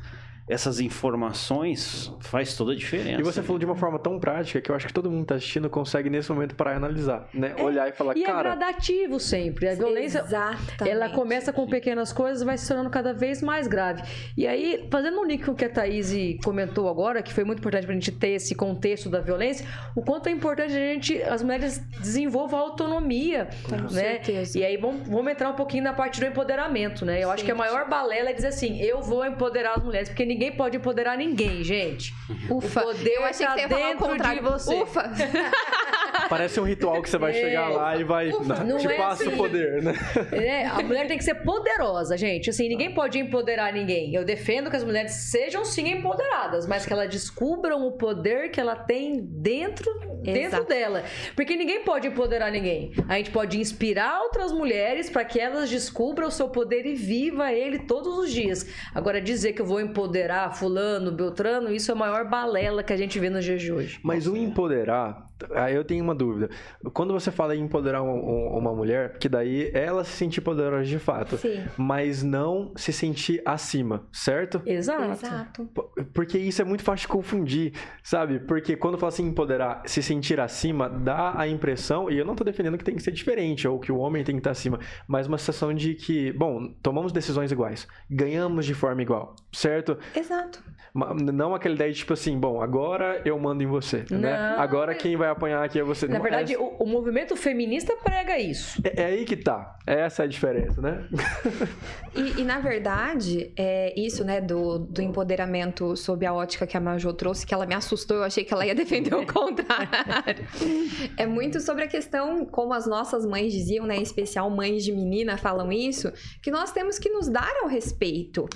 essas informações faz toda a diferença. E você falou de uma forma tão prática que eu acho que todo mundo está assistindo consegue nesse momento para analisar, né? É, Olhar e falar, e é cara... é gradativo sempre. A violência, Exatamente. ela começa com pequenas coisas vai se tornando cada vez mais grave. E aí, fazendo um link com o que a Thaís comentou agora, que foi muito importante para a gente ter esse contexto da violência, o quanto é importante a gente, as mulheres desenvolvam a autonomia, com né? Certeza. E aí, vamos, vamos entrar um pouquinho na parte do empoderamento, né? Eu Sim. acho que a maior balela é dizer assim, eu vou empoderar as mulheres, porque ninguém pode empoderar ninguém, gente. Ufa. O poder eu achei tá que você ia falar o contrário de você. Ufa. Parece um ritual que você vai É. chegar lá e vai. Não te é passa assim. o poder, né? É, a mulher tem que ser poderosa, gente. Assim, ninguém pode empoderar ninguém. Eu defendo que as mulheres sejam sim empoderadas, mas que elas descubram o poder que ela tem dentro, dentro Exato. dela. Porque ninguém pode empoderar ninguém. A gente pode inspirar outras mulheres para que elas descubram o seu poder e viva ele todos os dias. Agora, dizer que eu vou empoderar fulano, beltrano, isso é a maior balela que a gente vê nos dias de hoje. Mas o empoderar, aí eu tenho uma dúvida. Quando você fala em empoderar um- um- uma mulher, que daí ela se sentir poderosa de fato, Sim. mas não se sentir acima, certo? Exato. Exato. Porque isso é muito fácil de confundir, sabe? Porque quando fala assim empoderar, se sentir acima, dá a impressão, e eu não tô defendendo que tem que ser diferente, ou que o homem tem que estar acima, mas uma sensação de que, bom, tomamos decisões iguais, ganhamos de forma igual, certo? Exato. Não aquela ideia de tipo assim, bom, agora eu mando em você, né? Não. Agora quem vai apanhar aqui é você. Na Não, verdade, é, o, o movimento feminista prega isso. é, é aí que tá. Essa é a diferença, né? E, e, na verdade, é isso, né, do, do empoderamento sob a ótica que a Majô trouxe, que ela me assustou, eu achei que ela ia defender o contrário. É muito sobre a questão, como as nossas mães diziam, né, em especial mães de menina falam isso, que nós temos que nos dar ao respeito.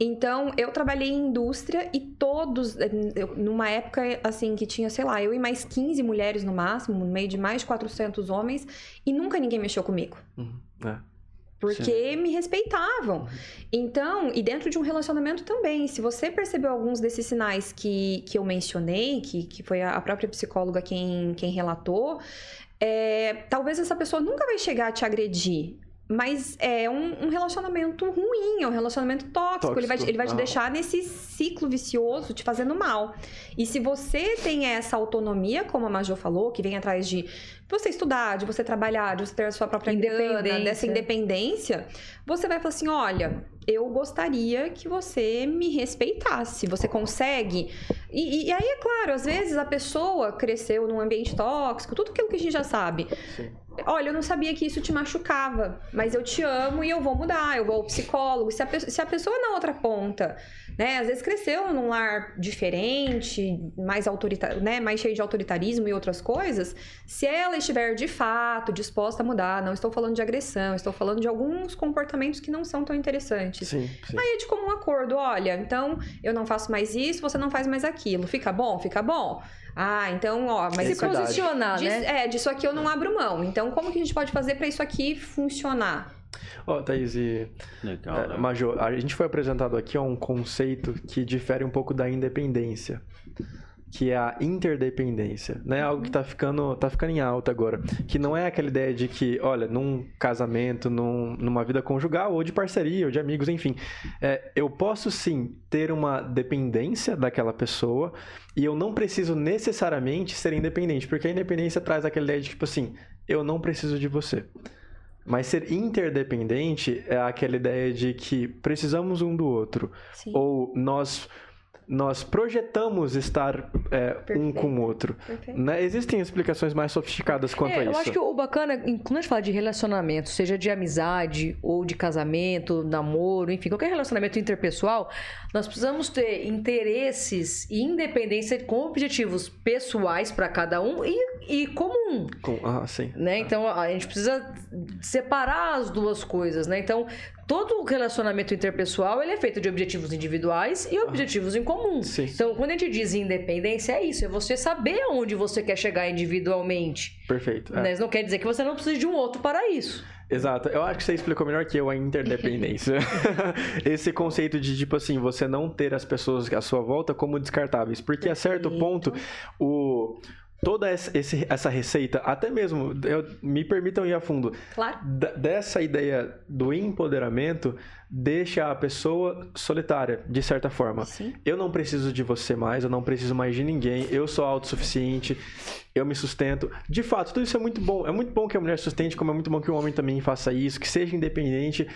Então, eu trabalhei em indústria e todos, eu- numa época assim que tinha, sei lá, eu e mais 15 mulheres no máximo, no meio de mais de 400 homens, e nunca ninguém mexeu comigo. É. Porque me respeitavam. Então, e dentro de um relacionamento também, se você percebeu alguns desses sinais que, que eu mencionei, que, que foi a própria psicóloga quem, quem relatou, é, talvez essa pessoa nunca vai chegar a te agredir. Mas é um, um relacionamento ruim, é um relacionamento tóxico. Ele vai, te- Tóxico, ele vai te ah. deixar nesse ciclo vicioso, te fazendo mal. E se você tem essa autonomia, como a Majô falou, que vem atrás de você estudar, de você trabalhar, de você ter a sua própria grana, Independência. dessa independência, você vai falar assim: olha, eu gostaria que você me respeitasse. Você consegue? E, e aí, é claro, às vezes a pessoa cresceu num ambiente tóxico, tudo aquilo que a gente já sabe. Sim. Olha, eu não sabia que isso te machucava, mas eu te amo e eu vou mudar, eu vou ao psicólogo. Se a, pe- se a pessoa na outra ponta, né, às vezes cresceu num lar diferente, mais autoritário, né, mais cheio de autoritarismo e outras coisas, se ela estiver de fato disposta a mudar, não estou falando de agressão, estou falando de alguns comportamentos que não são tão interessantes. Sim, sim. Aí é de comum acordo, olha, então eu não faço mais isso, você não faz mais aquilo. Fica bom? Fica bom? Ah, então, ó, mas É Se verdade. posicionar, né? É, disso aqui eu não abro mão. Então, como que a gente pode fazer pra isso aqui funcionar? Ó, Thaís e Legal. é, né? Major, a gente foi apresentado aqui a um conceito que difere um pouco da independência. Que é a interdependência, né? Algo que tá ficando, tá ficando em alta agora. Que não é aquela ideia de que, olha, num casamento, num- numa vida conjugal, ou de parceria, ou de amigos, enfim. é, eu posso sim ter uma dependência daquela pessoa e eu não preciso necessariamente ser independente, porque a independência traz aquela ideia de tipo assim, eu não preciso de você. Mas ser interdependente é aquela ideia de que precisamos um do outro. Sim. Ou nós, nós projetamos estar é, um com o outro. Né? Existem explicações mais sofisticadas quanto É, a eu isso. acho que o bacana, quando a gente fala de relacionamento, seja de amizade ou de casamento, namoro, enfim, qualquer relacionamento interpessoal, nós precisamos ter interesses e independência com objetivos pessoais para cada um e, e comum. Com- ah, sim. né? Então a gente precisa separar as duas coisas, né? Então todo relacionamento interpessoal ele é feito de objetivos individuais e objetivos em comum. Sim. Então quando a gente diz independência é isso, é você saber aonde você quer chegar individualmente. Perfeito. é. Né? Isso não quer dizer que você não precisa de um outro para isso. Exato. Eu acho que você explicou melhor que eu a interdependência. Esse conceito de, tipo assim, você não ter as pessoas à sua volta como descartáveis. Porque a certo Perfeito. ponto, o. Toda essa, esse- essa receita, até mesmo, eu, me permitam ir a fundo, Claro. dessa ideia do empoderamento deixa a pessoa solitária, de certa forma. Sim. Eu não preciso de você mais, eu não preciso mais de ninguém, eu sou autossuficiente, eu me sustento. De fato, tudo isso é muito bom. É muito bom que a mulher sustente, como é muito bom que o homem também faça isso, que seja independente.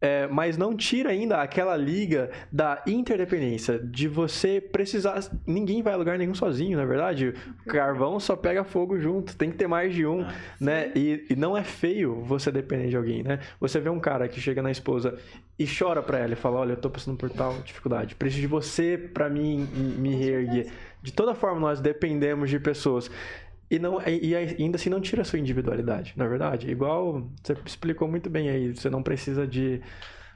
É, mas não tira ainda aquela liga da interdependência, de você precisar. Ninguém vai a lugar nenhum sozinho, na verdade. Carvão só pega fogo junto, tem que ter mais de um, né? E, e não é feio você depender de alguém, né? Você vê um cara que chega na esposa e chora pra ela e fala: Olha, eu tô passando por tal dificuldade, preciso de você pra mim me reerguer. De toda forma, nós dependemos de pessoas. E, não, e ainda assim não tira a sua individualidade, na é verdade. Igual você explicou muito bem aí, você não precisa de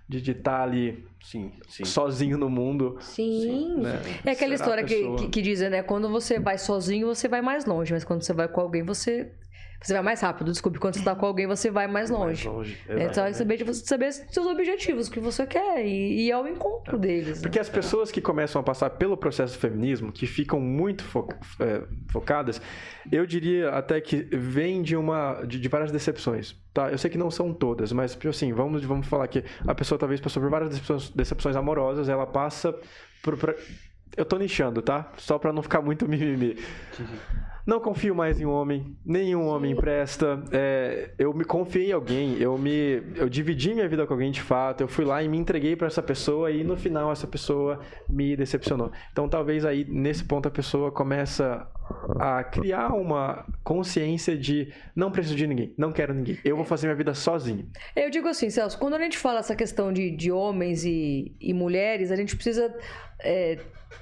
de estar ali sim, sim. sozinho no mundo. Sim. Né? É aquela história que, que, que dizem, né? Quando você vai sozinho, você vai mais longe, mas quando você vai com alguém, você você vai mais rápido, desculpe. Quando você está com alguém, você vai mais longe. Mais longe. É, então, é saber, de você, saber seus objetivos, o que você quer e, e ir ao encontro é. deles. Porque né? as pessoas que começam a passar pelo processo do feminismo, que ficam muito fo é, focadas, eu diria até que vem de uma de, de, várias decepções. Tá? Eu sei que não são todas, mas tipo assim, vamos, vamos falar que a pessoa talvez passou por várias decepções, decepções amorosas, ela passa por, por... Eu tô nichando, tá? Só para não ficar muito mimimi. Não confio mais em um homem, nenhum homem presta. É, eu me confiei em alguém, eu me, eu dividi minha vida com alguém de fato. Eu fui lá e me entreguei para essa pessoa e no final essa pessoa me decepcionou. Então talvez aí nesse ponto a pessoa começa a criar uma consciência de não preciso de ninguém, não quero ninguém, eu vou fazer minha vida sozinho. Eu digo assim, Celso, quando a gente fala essa questão de, de homens e, e mulheres, a gente precisa é,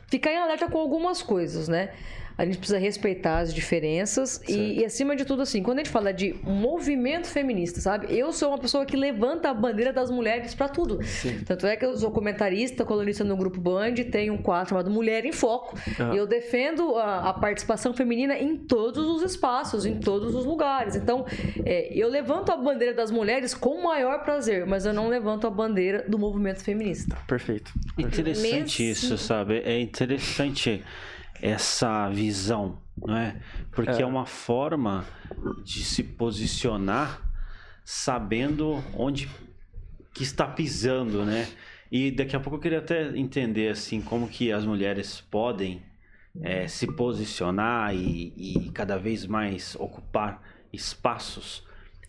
ficar em alerta com algumas coisas, né? A gente precisa respeitar as diferenças e, e, acima de tudo, assim, quando a gente fala de movimento feminista, sabe? Eu sou uma pessoa que levanta a bandeira das mulheres para tudo. Sim. Tanto é que eu sou comentarista, colunista no Grupo Band, tenho um quadro chamado Mulher em Foco. Uhum. E eu defendo a, a, participação feminina em todos os espaços, em todos os lugares. Então, é, eu levanto a bandeira das mulheres com o maior prazer, mas eu não levanto a bandeira do movimento feminista. Perfeito. Interessante Mesmo... isso, sabe? É interessante essa visão, não é? Porque é. é uma forma de se posicionar sabendo onde que está pisando, né? E daqui a pouco eu queria até entender assim como que as mulheres podem é, se posicionar e, e, cada vez mais ocupar espaços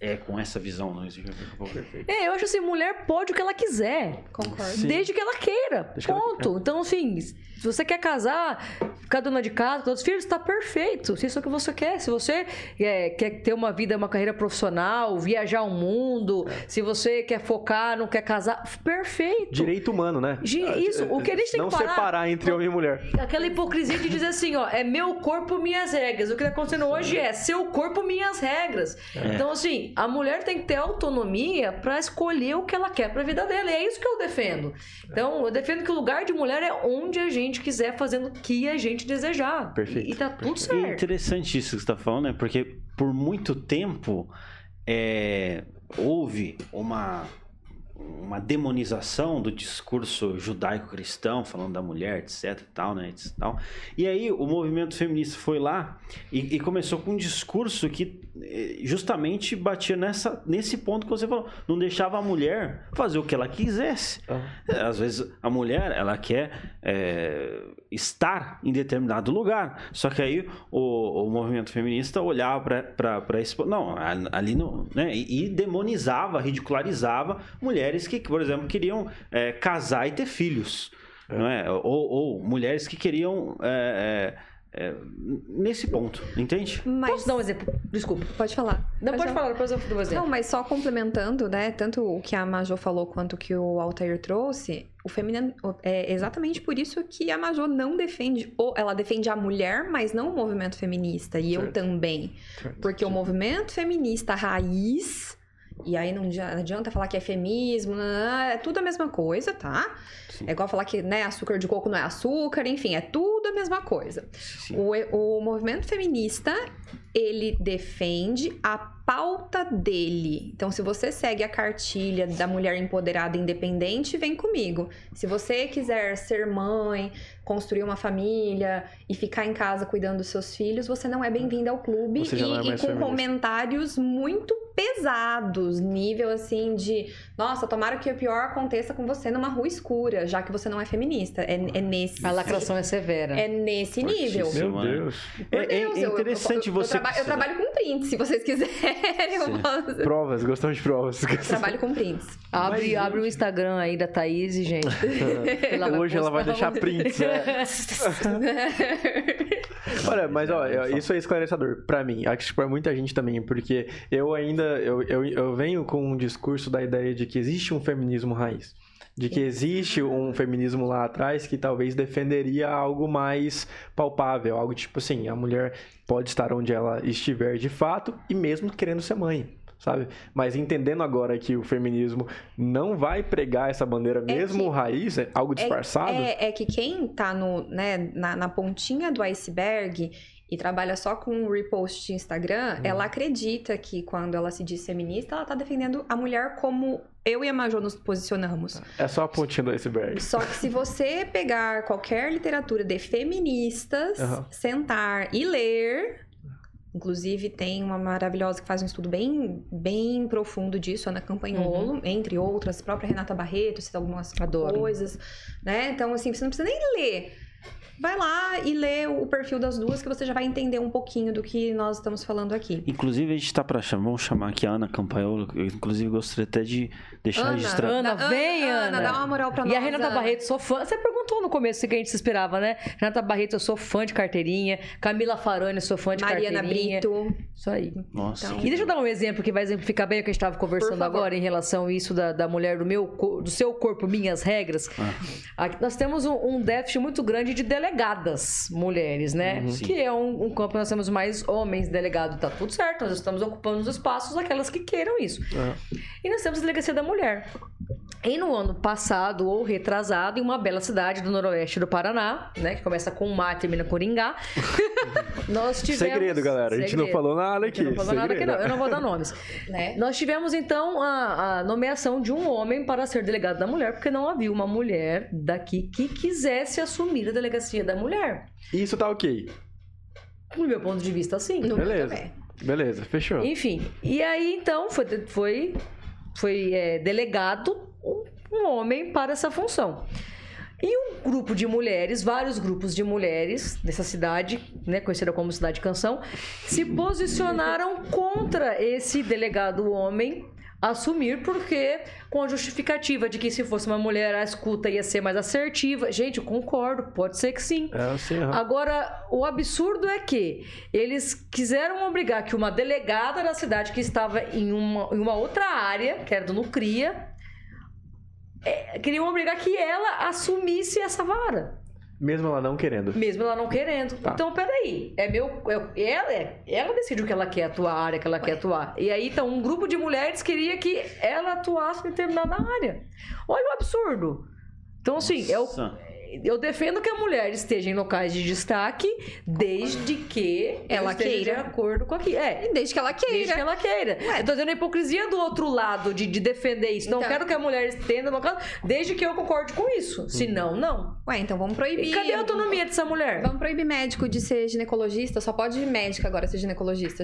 é com essa visão, não existe perfeito. É, eu acho assim, mulher pode o que ela quiser. Concordo. Desde que ela queira. Desde ponto. Ela então, assim, se você quer casar, ficar dona de casa, todos os filhos, tá perfeito. Se isso é o que você quer. Se você é, quer ter uma vida, uma carreira profissional, viajar o mundo, é. se você quer focar, não quer casar, perfeito. Direito humano, né? Isso, o que a gente tem não que parar... Não separar entre homem e mulher. Aquela hipocrisia de dizer assim, ó, é meu corpo, minhas regras. O que tá acontecendo hoje é seu corpo, minhas regras. É. Então, assim, a mulher tem que ter autonomia para escolher o que ela quer para a vida dela. E é isso que eu defendo. Então, eu defendo que o lugar de mulher é onde a gente quiser, fazendo o que a gente desejar. Perfeito. E, e tá tudo certo. É interessante isso que você está falando, né? Porque por muito tempo é, houve uma uma demonização do discurso judaico-cristão, falando da mulher, etc e tal, né, etc, tal. E aí o movimento feminista foi lá e, e, começou com um discurso que eh, justamente batia nessa, nesse ponto que você falou, não deixava a mulher fazer o que ela quisesse. Uhum. Às vezes a mulher, ela quer é, estar em determinado lugar, só que aí o, o movimento feminista olhava para esse... Não, ali não... Né, e, e demonizava, ridicularizava mulheres que, por exemplo, queriam é, casar e ter filhos. É. Não é? Ou, ou, mulheres que queriam. É, é, nesse ponto, entende? Mas... Posso dar um exemplo? Desculpa. Pode falar. Não, pode, pode falar, depois eu dou um exemplo. Não, mas só complementando, né? Tanto o que a Majô falou quanto o que o Altair trouxe, o feminino é exatamente por isso que a Majô não defende, ou ela defende a mulher, mas não o movimento feminista, e certo. eu também. Certo. Porque o movimento feminista raiz e aí não adianta falar que é feminismo, é tudo a mesma coisa, tá? Sim. É igual falar que né, açúcar de coco não é açúcar, enfim, é tudo a mesma coisa. O, o movimento feminista, ele defende a pauta dele. Então, se você segue a cartilha da mulher empoderada independente, vem comigo. Se você quiser ser mãe, construir uma família e ficar em casa cuidando dos seus filhos, você não é bem-vinda ao clube e, é e, com comentários muito pesados, nível assim de, nossa, tomara que o pior aconteça com você numa rua escura, já que você não é feminista. É, é nesse. A lacração é severa. É nesse nível. Meu Deus. É, é, é interessante eu, eu, você. Eu, eu, trabalho com prints, se vocês quiserem. Posso... Provas, gostamos de provas. trabalho com prints. Abre, abre o Instagram aí da Thaís, gente. Hoje ela vai deixar prints. É. Olha, mas ó, isso é esclarecedor para mim. Acho que para muita gente também, porque eu ainda eu, eu, eu venho com um discurso da ideia de que existe um feminismo raiz. De que existe um feminismo lá atrás que talvez defenderia algo mais palpável, algo tipo assim, a mulher pode estar onde ela estiver de fato e mesmo querendo ser mãe sabe? Mas entendendo agora que o feminismo não vai pregar essa bandeira mesmo que- raiz, é algo disfarçado. É, é que quem tá no, né, na, na pontinha do iceberg e trabalha só com repost de Instagram, Uhum. ela acredita que quando ela se diz feminista, ela tá defendendo a mulher como eu e a Majô nos posicionamos. É só a pontinha do iceberg. Só que se você pegar qualquer literatura de feministas, Aham. sentar e ler. Inclusive, tem uma maravilhosa que faz um estudo bem, bem profundo disso, Ana Campanholo, entre outras, a própria Renata Barreto, cita algumas Adoro. coisas, né? Então, assim, você não precisa nem ler. Vai lá e lê o perfil das duas, que você já vai entender um pouquinho do que nós estamos falando aqui. Inclusive, a gente tá pra chamar, vamos chamar aqui a Ana Campaiolo. Eu, inclusive, gostaria até de deixar Ana, registrado. Ana, vem, Ana. Dá uma moral pra nós. E a Renata Ana. Barreto, sou fã. Você perguntou no começo o que a gente se esperava, né? Renata Barreto, eu sou fã de carteirinha. Camila Farani, sou fã de Mariana carteirinha. Brito. Isso aí. Nossa. Então- E deixa eu dar um exemplo que vai exemplificar bem o que a gente estava conversando agora em relação a isso da, da mulher do meu do seu corpo, minhas regras. Ah. Aqui nós temos um, um déficit muito grande de delegadas mulheres, né? Uhum. Que é um, um campo que nós temos mais homens delegados. Tá tudo certo, nós estamos ocupando os espaços daquelas que queiram isso. Ah, E nós temos a delegacia da mulher. E no ano passado ou retrasado, em uma bela cidade do noroeste do Paraná, né? Que começa com mar e termina com Coringá. nós tivemos... Segredo, galera. A gente não Segredo. falou nada aqui. não falou nada aqui, segredo. não. Eu não vou dar nomes. Né? Nós tivemos, então, a, a nomeação de um homem para ser delegado da mulher, porque não havia uma mulher daqui que quisesse assumir a delegacia da mulher. Isso tá ok. Do meu ponto de vista, sim. No Beleza. também. Beleza, fechou. Enfim, e aí, então, foi, foi, foi é, delegado um, um homem para essa função. E um grupo de mulheres, vários grupos de mulheres dessa cidade, né, conhecida como Cidade Canção, se posicionaram contra esse delegado homem assumir, porque com a justificativa de que se fosse uma mulher, a escuta ia ser mais assertiva. Gente, eu concordo, pode ser que sim. É assim, aham. Agora, o absurdo é que eles quiseram obrigar que uma delegada da cidade que estava em uma, em uma outra área, que era do Nucria, é, queriam obrigar que ela assumisse essa vara, Mesmo ela não querendo. mesmo ela não querendo. Tá. Então, peraí, é meu, é- ela, é- ela decide o que ela quer atuar, a área que ela quer atuar. E aí, então, um grupo de mulheres queria que ela atuasse em determinada área. Olha o absurdo. Então, assim, é o, Nossa. Eu defendo que a mulher esteja em locais de destaque desde que Ela queira. de acordo com aquilo. É, desde que ela queira. desde que ela queira. Eu tô dizendo a hipocrisia do outro lado de, de defender isso. Não Então. quero que a mulher esteja no local, desde que eu concorde com isso. Se não, não. Ué, então vamos proibir. E cadê a autonomia dessa mulher? Vamos proibir médico de ser ginecologista, só pode médica agora ser ginecologista.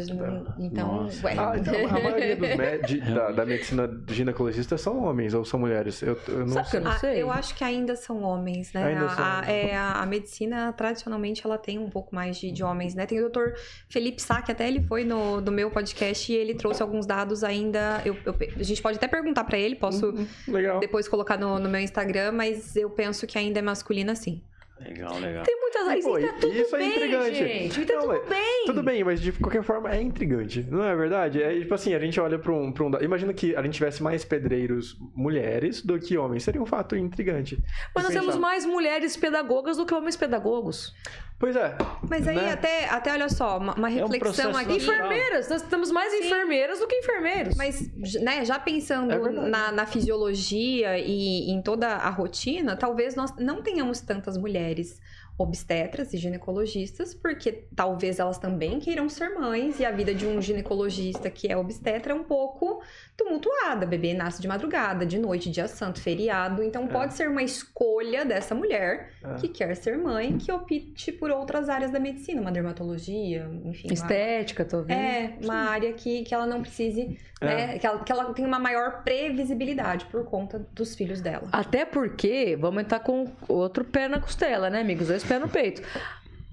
Então, Nossa. ué. Ah, então a maioria dos da, da medicina ginecologista são homens ou são mulheres? Eu, eu não Sabe que eu sei. não Ah, sei? eu acho que ainda são homens, né? Ainda a, é, a, a medicina, tradicionalmente, ela tem um pouco mais de, de homens, né? Tem o doutor Felipe Sá, que até ele foi no, no meu podcast e ele trouxe alguns dados ainda. eu- eu- a gente pode até perguntar pra ele, posso Uhum, Legal. depois colocar no, no meu Instagram, mas eu penso que ainda é masculina sim. Legal, legal. Tem muitas aí, Pô, tá tudo isso é bem, intrigante. gente. Tá Não, tudo mas- bem. Tudo bem, mas de qualquer forma é intrigante, não é verdade? É tipo assim, a gente olha pra um, pra um. Imagina que a gente tivesse mais pedreiros mulheres do que homens. Seria um fato intrigante. Mas nós Pensar. temos mais mulheres pedagogas do que homens pedagogos. Pois é. Mas aí, né? até, até olha só, uma, uma um reflexão processo aqui. natural. Enfermeiras, nós temos mais enfermeiras do que enfermeiros. Mas, né, já pensando É na, na fisiologia e em toda a rotina, talvez nós não tenhamos tantas mulheres mulheres. Obstetras e ginecologistas, porque talvez elas também queiram ser mães e a vida de um ginecologista que é obstetra é um pouco tumultuada. Bebê nasce de madrugada, de noite, dia santo, feriado. Então pode ser uma escolha dessa mulher É. que quer ser mãe que opte por outras áreas da medicina, uma dermatologia, enfim. uma- Estética, talvez. é, uma área que, que ela não precise, É. né? Que ela, que ela tenha uma maior previsibilidade por conta dos filhos dela. Até porque, vamos entrar com outro pé na costela, né, amigos? Dois pés no peito.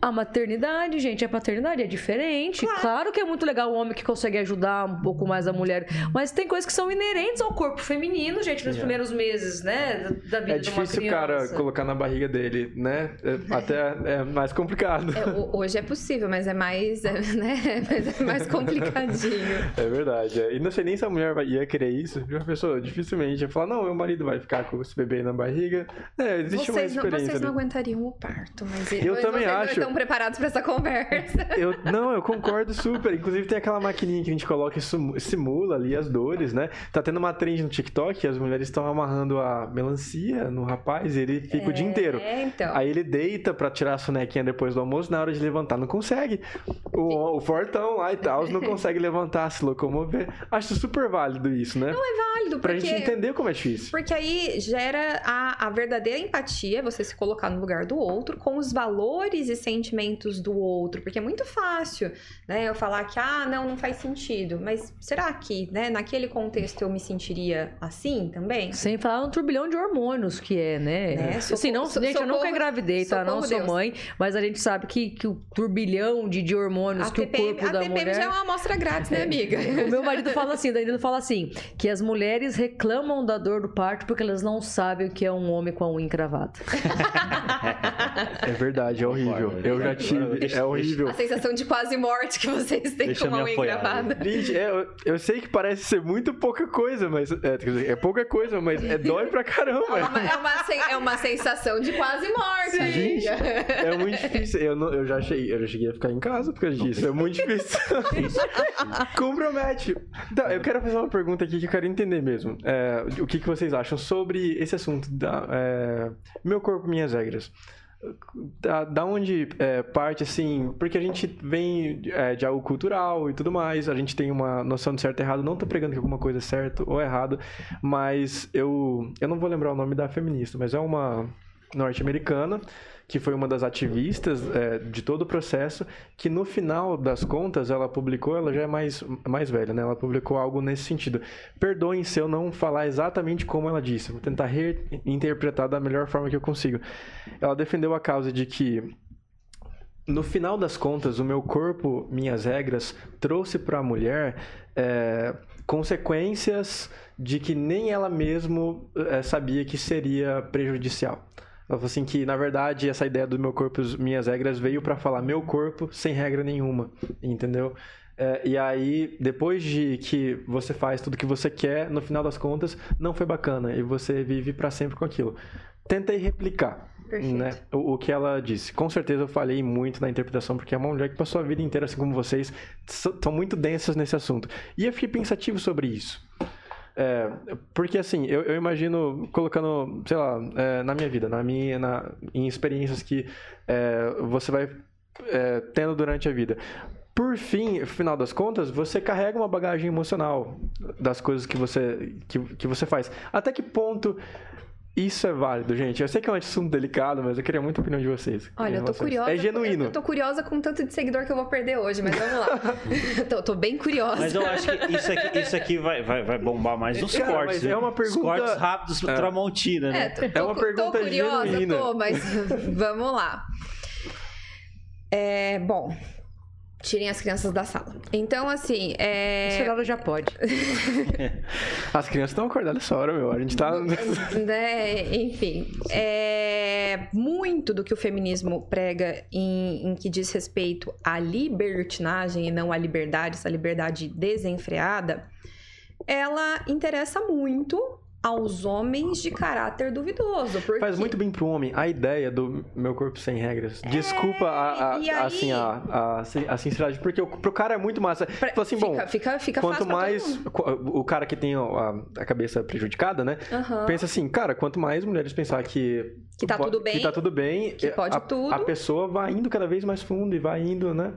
A maternidade, gente, a paternidade é diferente. Claro. claro. que é muito legal o homem que consegue ajudar um pouco mais a mulher, mas tem coisas que são inerentes ao corpo feminino, gente, nos yeah. primeiros meses, né, da vida É difícil o cara colocar na barriga dele, né? É, até é mais complicado. É, hoje é possível, mas é mais, é, né? Mas é mais complicadinho. É verdade. É. E não sei nem se a mulher ia querer isso. Já pensou? Dificilmente ia falar, não, meu marido vai ficar com esse bebê na barriga. É, existe vocês uma experiência. Não, vocês não aguentariam o parto, mas eu também acho. Preparados para essa conversa. Eu, não, eu concordo super. Inclusive tem aquela maquininha que a gente coloca e simula ali as dores, né? Tá tendo uma trend no TikTok as mulheres estão amarrando a melancia no rapaz e ele fica é, o dia é, inteiro. Então. Aí ele deita para tirar a sonequinha depois do almoço, na hora de levantar não consegue. O, o fortão lá e tal não consegue levantar, se locomover. Acho super válido isso, né? Não é válido, pra porque... gente entender como é difícil. Porque aí gera a, a verdadeira empatia, você se colocar no lugar do outro, com os valores e sentimentos do outro. Porque é muito fácil, né? Eu falar que, ah, não, não faz sentido. Mas será que, né, naquele contexto eu me sentiria assim também? Sem falar um turbilhão de hormônios que é, né? né? Socorro, assim, não, gente, eu nunca engravidei, tá? Não sou Deus. mãe, mas a gente sabe que, que o turbilhão de, de hormônios a que TPM, o corpo da mulher... A TPM já é uma amostra grátis, né, amiga? o meu marido fala assim, o Danilo fala assim, que as mulheres reclamam da dor do parto porque elas não sabem o que é um homem com a unha encravada. é verdade, é horrível. Eu já tive, é horrível. A sensação de quase morte que vocês têm Deixa com a unha encravada. Gente, é, eu, eu, sei que parece ser muito pouca coisa, mas... É, dizer, é pouca coisa, mas é dói pra caramba. É uma, é uma, é uma sensação de quase morte. Gente, é muito difícil. Eu, não, eu, já cheguei, eu já cheguei a ficar em casa por causa disso. É muito difícil. Compromete. Então, eu quero fazer uma pergunta aqui que eu quero entender mesmo. É, o que, que vocês acham sobre esse assunto da é, meu corpo, minhas regras? Da, da onde é, parte, assim, porque a gente vem é, de algo cultural e tudo mais, a gente tem uma noção de certo e errado, não tô pregando que alguma coisa é certo ou errado, mas eu, eu não vou lembrar o nome da feminista, mas é uma norte-americana que foi uma das ativistas é, de todo o processo, que no final das contas ela publicou, ela já é mais, mais velha, né? Ela publicou algo nesse sentido. Perdoem se eu não falar exatamente como ela disse, vou tentar reinterpretar da melhor forma que eu consigo. Ela defendeu a causa de que no final das contas, o meu corpo, minhas regras, trouxe para a mulher é, consequências de que nem ela mesma é, sabia que seria prejudicial. Ela falou assim que, na verdade, essa ideia do meu corpo, minhas regras, veio para falar meu corpo sem regra nenhuma, entendeu? É, e aí, depois de que você faz tudo que você quer, no final das contas, não foi bacana e você vive para sempre com aquilo. Tentei replicar. Né, o, o, que ela disse. Com certeza eu falei muito na interpretação, porque é uma mulher que passou a vida inteira, assim como vocês, são muito densas nesse assunto. E eu fiquei pensativo sobre isso. É, porque assim, eu, eu, imagino colocando, sei lá, é, na minha vida, na minha, na, em experiências que é, você vai é, tendo durante a vida. Por fim, final das contas, você carrega uma bagagem emocional das coisas que você, que, que você faz. Até que ponto isso é válido, gente. Eu sei que é um assunto delicado, mas eu queria muito a opinião de vocês. Olha, eu tô curiosa. É genuíno. Eu tô curiosa com o tanto de seguidor que eu vou perder hoje, mas vamos lá. tô, tô, bem curiosa. Mas eu acho que isso aqui, isso aqui vai, vai, vai bombar mais nos Cara, cortes. é uma pergunta... Os cortes rápidos é. Tramontina, né? É, tô, é uma pergunta tô curiosa, genuína. tô, mas vamos lá. É, bom, Tirem as crianças da sala. Então, assim, é. Esperado já pode. as crianças estão acordadas essa hora, meu. A gente tá. né? Enfim. É... Muito do que o feminismo prega em, em que diz respeito à libertinagem e não à liberdade, essa liberdade desenfreada, ela interessa muito aos homens de caráter duvidoso. Porque... Faz muito bem pro homem a ideia do meu corpo sem regras. É... Desculpa a, a, aí... assim, a, a, a, sinceridade, porque pro cara é muito massa. Pra... assim, fica, bom, fica, fica quanto mais o cara que tem a, a cabeça prejudicada, né? Uhum. Pensa assim, cara, quanto mais mulheres pensar que que tá tudo bem, que tá tudo bem, que pode tudo, a pessoa vai indo cada vez mais fundo e vai indo, né?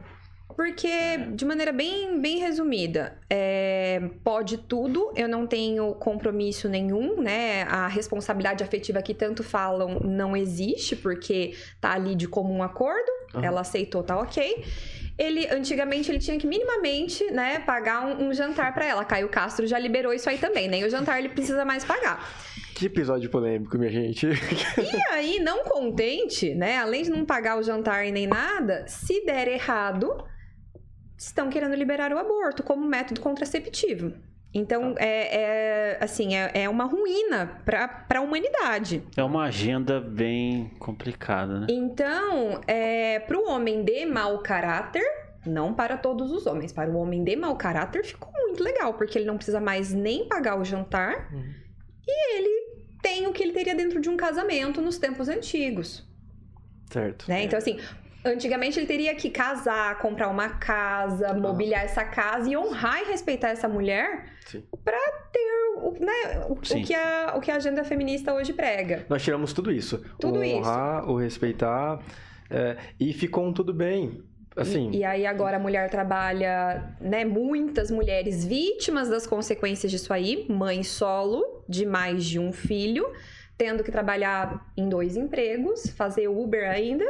Porque, de maneira bem, bem resumida, é, pode tudo, eu não tenho compromisso nenhum, né? A responsabilidade afetiva que tanto falam não existe, porque tá ali de comum acordo, uhum. ela aceitou, tá ok. Ele, antigamente, ele tinha que minimamente, né, pagar um, um jantar para ela. Caio Castro já liberou isso aí também, nem o jantar ele precisa mais pagar. Que episódio polêmico, minha gente. E aí, não contente, né? Além de não pagar o jantar e nem nada, se der errado, estão querendo liberar o aborto como método contraceptivo. Então, é, é, assim, é, é uma ruína para a humanidade. É uma agenda bem complicada, né? Então, é, para o homem de mau caráter, não para todos os homens, para o homem de mau caráter ficou muito legal, porque ele não precisa mais nem pagar o jantar Uhum. e ele tem o que ele teria dentro de um casamento nos tempos antigos. Certo. Né? Então, assim, antigamente ele teria que casar, comprar uma casa, mobiliar essa casa e honrar e respeitar essa mulher para ter o, né, o, o que a, o que a agenda feminista hoje prega. Nós tiramos tudo isso. Tudo o isso. honrar, o respeitar. é, e ficou um tudo bem. Assim, E, e aí agora a mulher trabalha, né? Muitas mulheres vítimas das consequências disso aí, mãe solo de mais de um filho, tendo que trabalhar em dois empregos, fazer Uber ainda,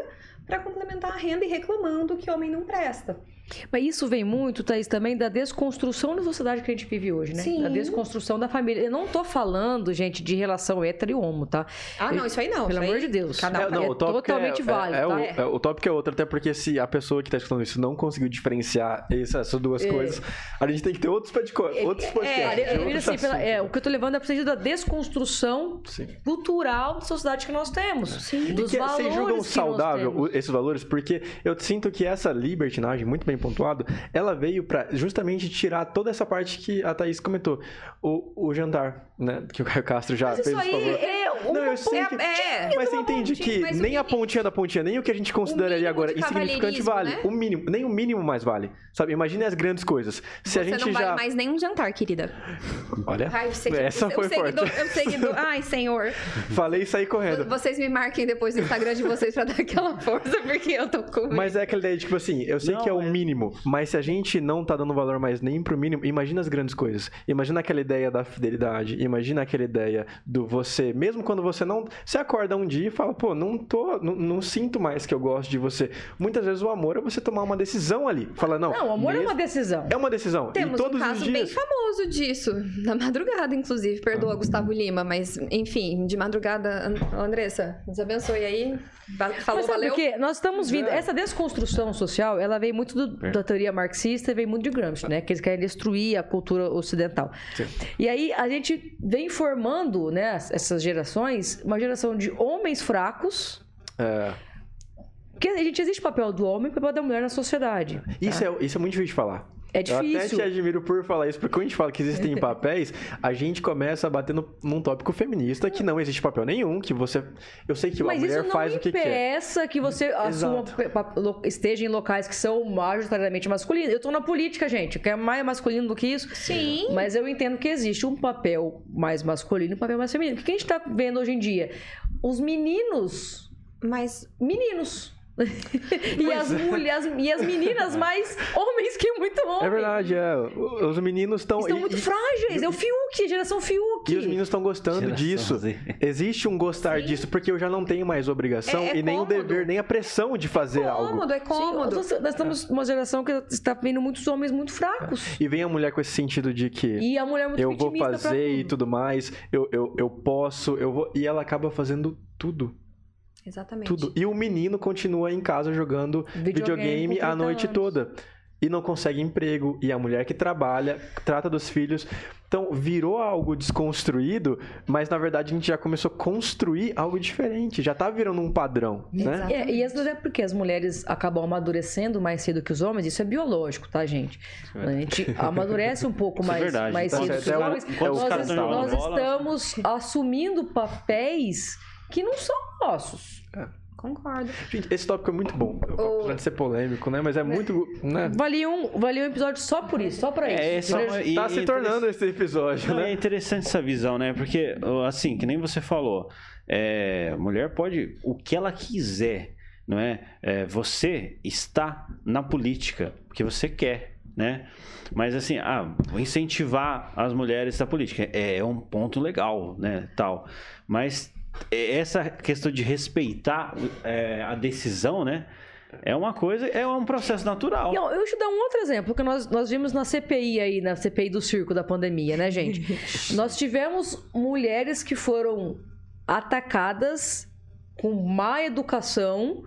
para complementar a renda e reclamando que homem não presta. Mas isso vem muito, Thaís, também da desconstrução da sociedade que a gente vive hoje, né? Sim. Da desconstrução da família. Eu não tô falando, gente, de relação hétero e homo, tá? Ah, não, isso aí não. Pelo aí- amor de Deus. Cada um É, faz- não, o tópico totalmente é, válido, é, é tá? o, é, o tópico é outro, até porque se a pessoa que tá escutando isso não conseguiu diferenciar essa- essas duas É. coisas, a gente tem que ter outros, podcasts. é, outros assim, pela- é, o que eu tô levando é pro sentido da desconstrução Sim. cultural da sociedade que nós temos. Sim. Dos que valores vocês julgam que nós saudável esses valores? Porque eu sinto que essa libertinagem, muito bem pontuado, ela veio pra justamente tirar toda essa parte que a Thaís comentou. O, o jantar, né? Que o Caio Castro já Mas fez, isso por aí favor. é Não, uma eu sei é- que- é, Mas você entende que nem a mínimo- pontinha da pontinha, nem o que a gente consideraria agora insignificante vale. né? O mínimo, nem o mínimo mais vale. Sabe? Imagine as grandes coisas. Se Você a gente não já. vale mais nenhum jantar, querida. Olha, Ai, você, essa foi seguidor, forte. seguidor- Ai, senhor. Falei e saí correndo. Vocês me marquem depois no Instagram de vocês pra dar aquela força, porque eu tô com medo. Mas é aquela ideia de, tipo assim, eu sei Não, que é o é- mínimo, mas se a gente não tá dando valor mais nem pro mínimo, imagina as grandes coisas. Imagina aquela ideia da fidelidade, imagina aquela ideia do você, mesmo quando você não. Você acorda um dia e fala, pô, não tô. Não, não sinto mais que eu gosto de você. Muitas vezes o amor é você tomar uma decisão ali. Fala, não. Não, o amor é mesmo- uma decisão. É uma decisão. Temos e todos um caso os bem dias. famoso disso, na madrugada, inclusive. Ah. Perdoa, Gustavo Lima, mas, enfim, de madrugada, An- Andressa, nos abençoe aí. Falou, Mas sabe valeu. o quê? Nós estamos vindo. É. Essa desconstrução social, ela vem muito do- É. da teoria marxista e vem muito de Gramsci, né? Que eles querem destruir a cultura ocidental. Sim. E aí a gente vem formando, né, essas gerações, uma geração de homens fracos. É, Porque a gente existe o papel do homem e o papel da mulher na sociedade. isso, é, isso é muito difícil de falar. É Eu até difícil. te admiro por falar isso, porque quando a gente fala que existem papéis, a gente começa a bater no- num tópico feminista que não existe papel nenhum, que você. Eu sei que a Mas mulher isso não faz o que quer. impeça que você assuma, esteja em locais que são majoritariamente masculinos. Eu tô na política, gente, que é mais masculino do que isso. Sim. Mas eu entendo que existe um papel mais masculino e um papel mais feminino. O que a gente tá vendo hoje em dia? Os meninos. Mas Meninos. e, as mulheres, e as meninas mais homens que muito homens. É verdade, é. Os meninos estão. Estão e- muito e- frágeis. É o Fiuk, geração Fiuk. E os meninos estão gostando Geração disso. Z. Existe um gostar disso, porque eu já não tenho mais obrigação É- é e nem cômodo. o dever, nem a pressão de fazer algo. cômodo, é Sim, cômodo. nós, nós estamos numa geração que está vendo muitos homens muito fracos. E vem a mulher com esse sentido de que E a mulher muito eu vou fazer e tudo. tudo mais, eu, eu, eu posso, eu vou. E ela acaba fazendo tudo. Exatamente. Tudo. E o menino continua em casa jogando Videogame videogame, a 30 noite anos. toda. E não consegue emprego. E a mulher que trabalha, trata dos filhos. Então, virou algo desconstruído, mas na verdade a gente já começou a construir algo diferente. Já tá virando um padrão, né? É, e às vezes é porque as mulheres acabam amadurecendo mais cedo que os homens, isso é biológico, tá, gente? A gente amadurece um pouco Isso é mais, verdade. mais Então, cedo que os homens. é o Nós, nós estamos assumindo papéis que não são nossos. Concordo. Gente, esse tópico é muito bom. O- Apesar de ser polêmico, né? Mas é muito. Né? Valia um, valia um episódio só por isso, só pra isso. É, esse é um- e- Tá e se tornando esse episódio, Não, né? é interessante essa visão, né? Porque, assim, que nem você falou, é, a mulher pode o que ela quiser, não é? É, Você está na política porque você quer, né? Mas assim, ah, incentivar as mulheres da política é, é um ponto legal, né? Tal, mas essa questão de respeitar é, a decisão, né? É uma coisa, é um processo natural. Não, eu te dar um outro exemplo, que nós, nós vimos na CPI aí, na CPI do circo da pandemia, né, gente? nós tivemos mulheres que foram atacadas com má educação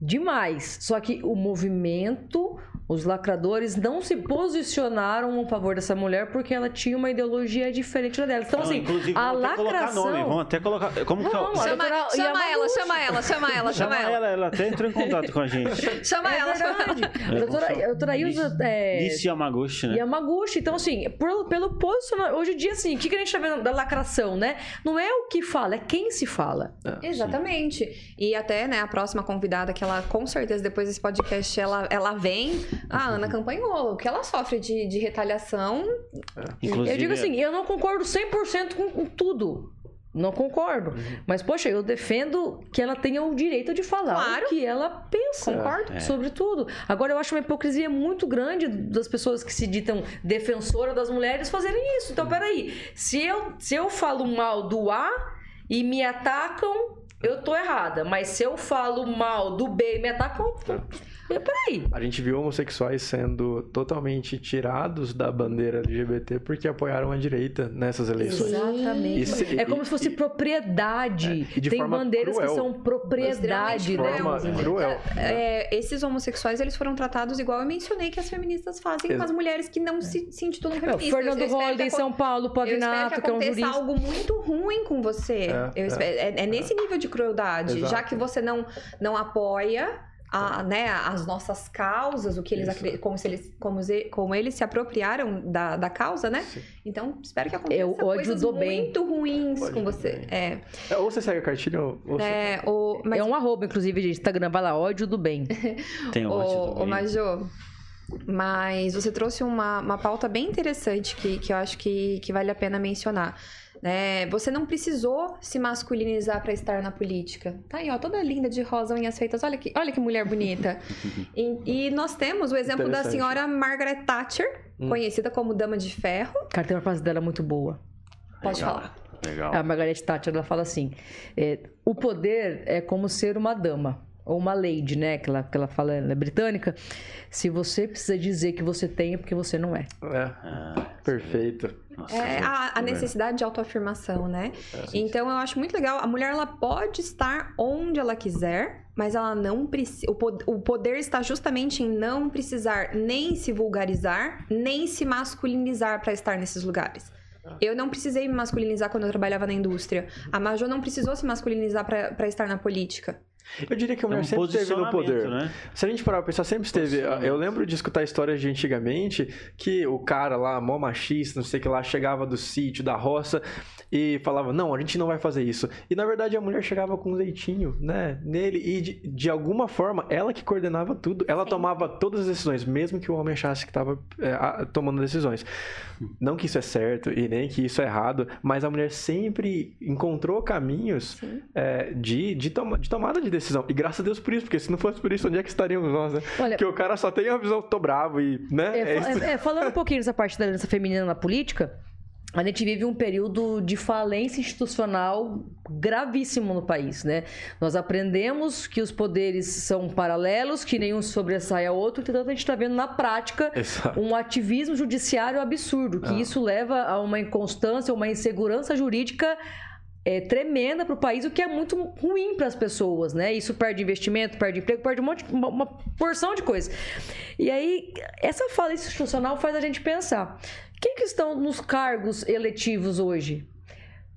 demais. Só que o movimento, os lacradores não se posicionaram a favor dessa mulher porque ela tinha uma ideologia diferente da dela. Então, Não, assim, inclusive, a vão até colocar lacração... nome, vão até colocar. Como que é Não, Chama, doutora chama ela, chama ela, chama ela, chama ela, Chama ela. ela, ela até entrou em contato com a gente. Chama É ela, chama ela. verdade. A doutora, Ilza... É... Yamaguchi, né? Yamaguchi. Então, assim, por- pelo posicionamento. Hoje em dia, assim, o que, que a gente tá vendo da lacração, né? Não é o que fala, é quem se fala. Exatamente. E até, né, a próxima convidada, que ela com certeza depois desse podcast ela, ela vem, a Ana Campanholo, que ela sofre de, de retaliação. Inclusive, eu digo assim, eu não concordo 100% com, com tudo. Não concordo. Mas, poxa, eu defendo que ela tenha o direito de falar Claro. o que ela pensa. Concordo. É. Sobre tudo. Agora, eu acho uma hipocrisia muito grande das pessoas que se ditam defensora das mulheres fazerem isso. Então, peraí. Se eu, se eu falo mal do A e me atacam, eu tô errada. Mas se eu falo mal do B e me atacam, eu, peraí. A gente viu homossexuais sendo totalmente tirados da bandeira LGBT porque apoiaram a direita nessas eleições. Exatamente. Se- é como e- se fosse e- propriedade. É, de Tem forma bandeiras que cruel. são propriedade, né? forma cruel. cruel. É, esses homossexuais, eles foram tratados igual eu mencionei que as feministas fazem com Exa- as mulheres que não se, se intitulam É, feministas. Fernando Holliday em que São Paulo, Eu espero Pavinato, que que é um aconteça jurista. algo muito ruim com você. É, Eu é. espero- é, é nesse nível de crueldade. Exato. Já que você não, não apoia a- né, as nossas causas, o que eles acreditam, como, se eles, como, ze- como eles se apropriaram da, da causa, né? Sim. Então, espero que aconteça o ódio coisas do bem. muito ruins Ódio com do você. bem. É, É, Ou você segue a cartilha ou ou você... é, o, mas É um arroba, inclusive, de Instagram. Vai lá, ódio do bem. tem Ô, ódio ô, também. Majô, mas você trouxe uma, uma pauta bem interessante que, que eu acho que, que vale a pena mencionar. Né? você não precisou se masculinizar para estar na política. Tá aí, ó, toda linda de rosa, unhas feitas. Olha que, olha que mulher bonita. e, e nós temos o exemplo da senhora Margaret Thatcher, Hum. conhecida como Dama de Ferro. Cara, tem uma frase dela muito boa. Pode Legal. falar. Legal. A Margaret Thatcher, ela fala assim: é, o poder é como ser uma dama. Ou uma lady, né? Que ela, que ela fala, ela é britânica. Se você precisa dizer que você tem, é porque você não é. É, Ah, perfeito. nossa, É a, a necessidade de autoafirmação, né? É. Então eu acho muito legal. A mulher ela pode estar onde ela quiser, mas ela não precisa. O, po- o poder está justamente em não precisar nem se vulgarizar, nem se masculinizar para estar nesses lugares. Eu não precisei me masculinizar quando eu trabalhava na indústria. A Major não precisou se masculinizar para estar na política. Eu diria que a É mulher um sempre esteve no poder. né? Se a gente parar pra pensar, sempre esteve. Eu lembro de escutar histórias de antigamente que o cara lá, mó machista, não sei o que lá, chegava do sítio, da roça e falava: Não, a gente não vai fazer isso. E na verdade a mulher chegava com um leitinho, né, nele e de, de alguma forma ela que coordenava tudo. Ela Sim. tomava todas as decisões, mesmo que o homem achasse que estava tomando decisões. Não que isso é certo e nem que isso é errado, mas a mulher sempre encontrou caminhos é, de, de, toma- de tomada de decisão. E graças a Deus por isso, porque se não fosse por isso, onde é que estaríamos nós, né? Olha, Porque o cara só tem a visão, tô bravo e, né? É, É é, é, falando um pouquinho dessa parte da liderança feminina na política, a gente vive um período de falência institucional gravíssimo no país, né? Nós aprendemos que os poderes são paralelos, que nenhum sobressai ao outro, entretanto a gente está vendo na prática Exato. um ativismo judiciário absurdo, que Ah. isso leva a uma inconstância, uma insegurança jurídica é, tremenda para o país, o que é muito ruim para as pessoas, né? Isso perde investimento, perde emprego, perde um monte, uma, uma porção de coisas. E aí, essa fala institucional faz a gente pensar: quem que estão nos cargos eletivos hoje?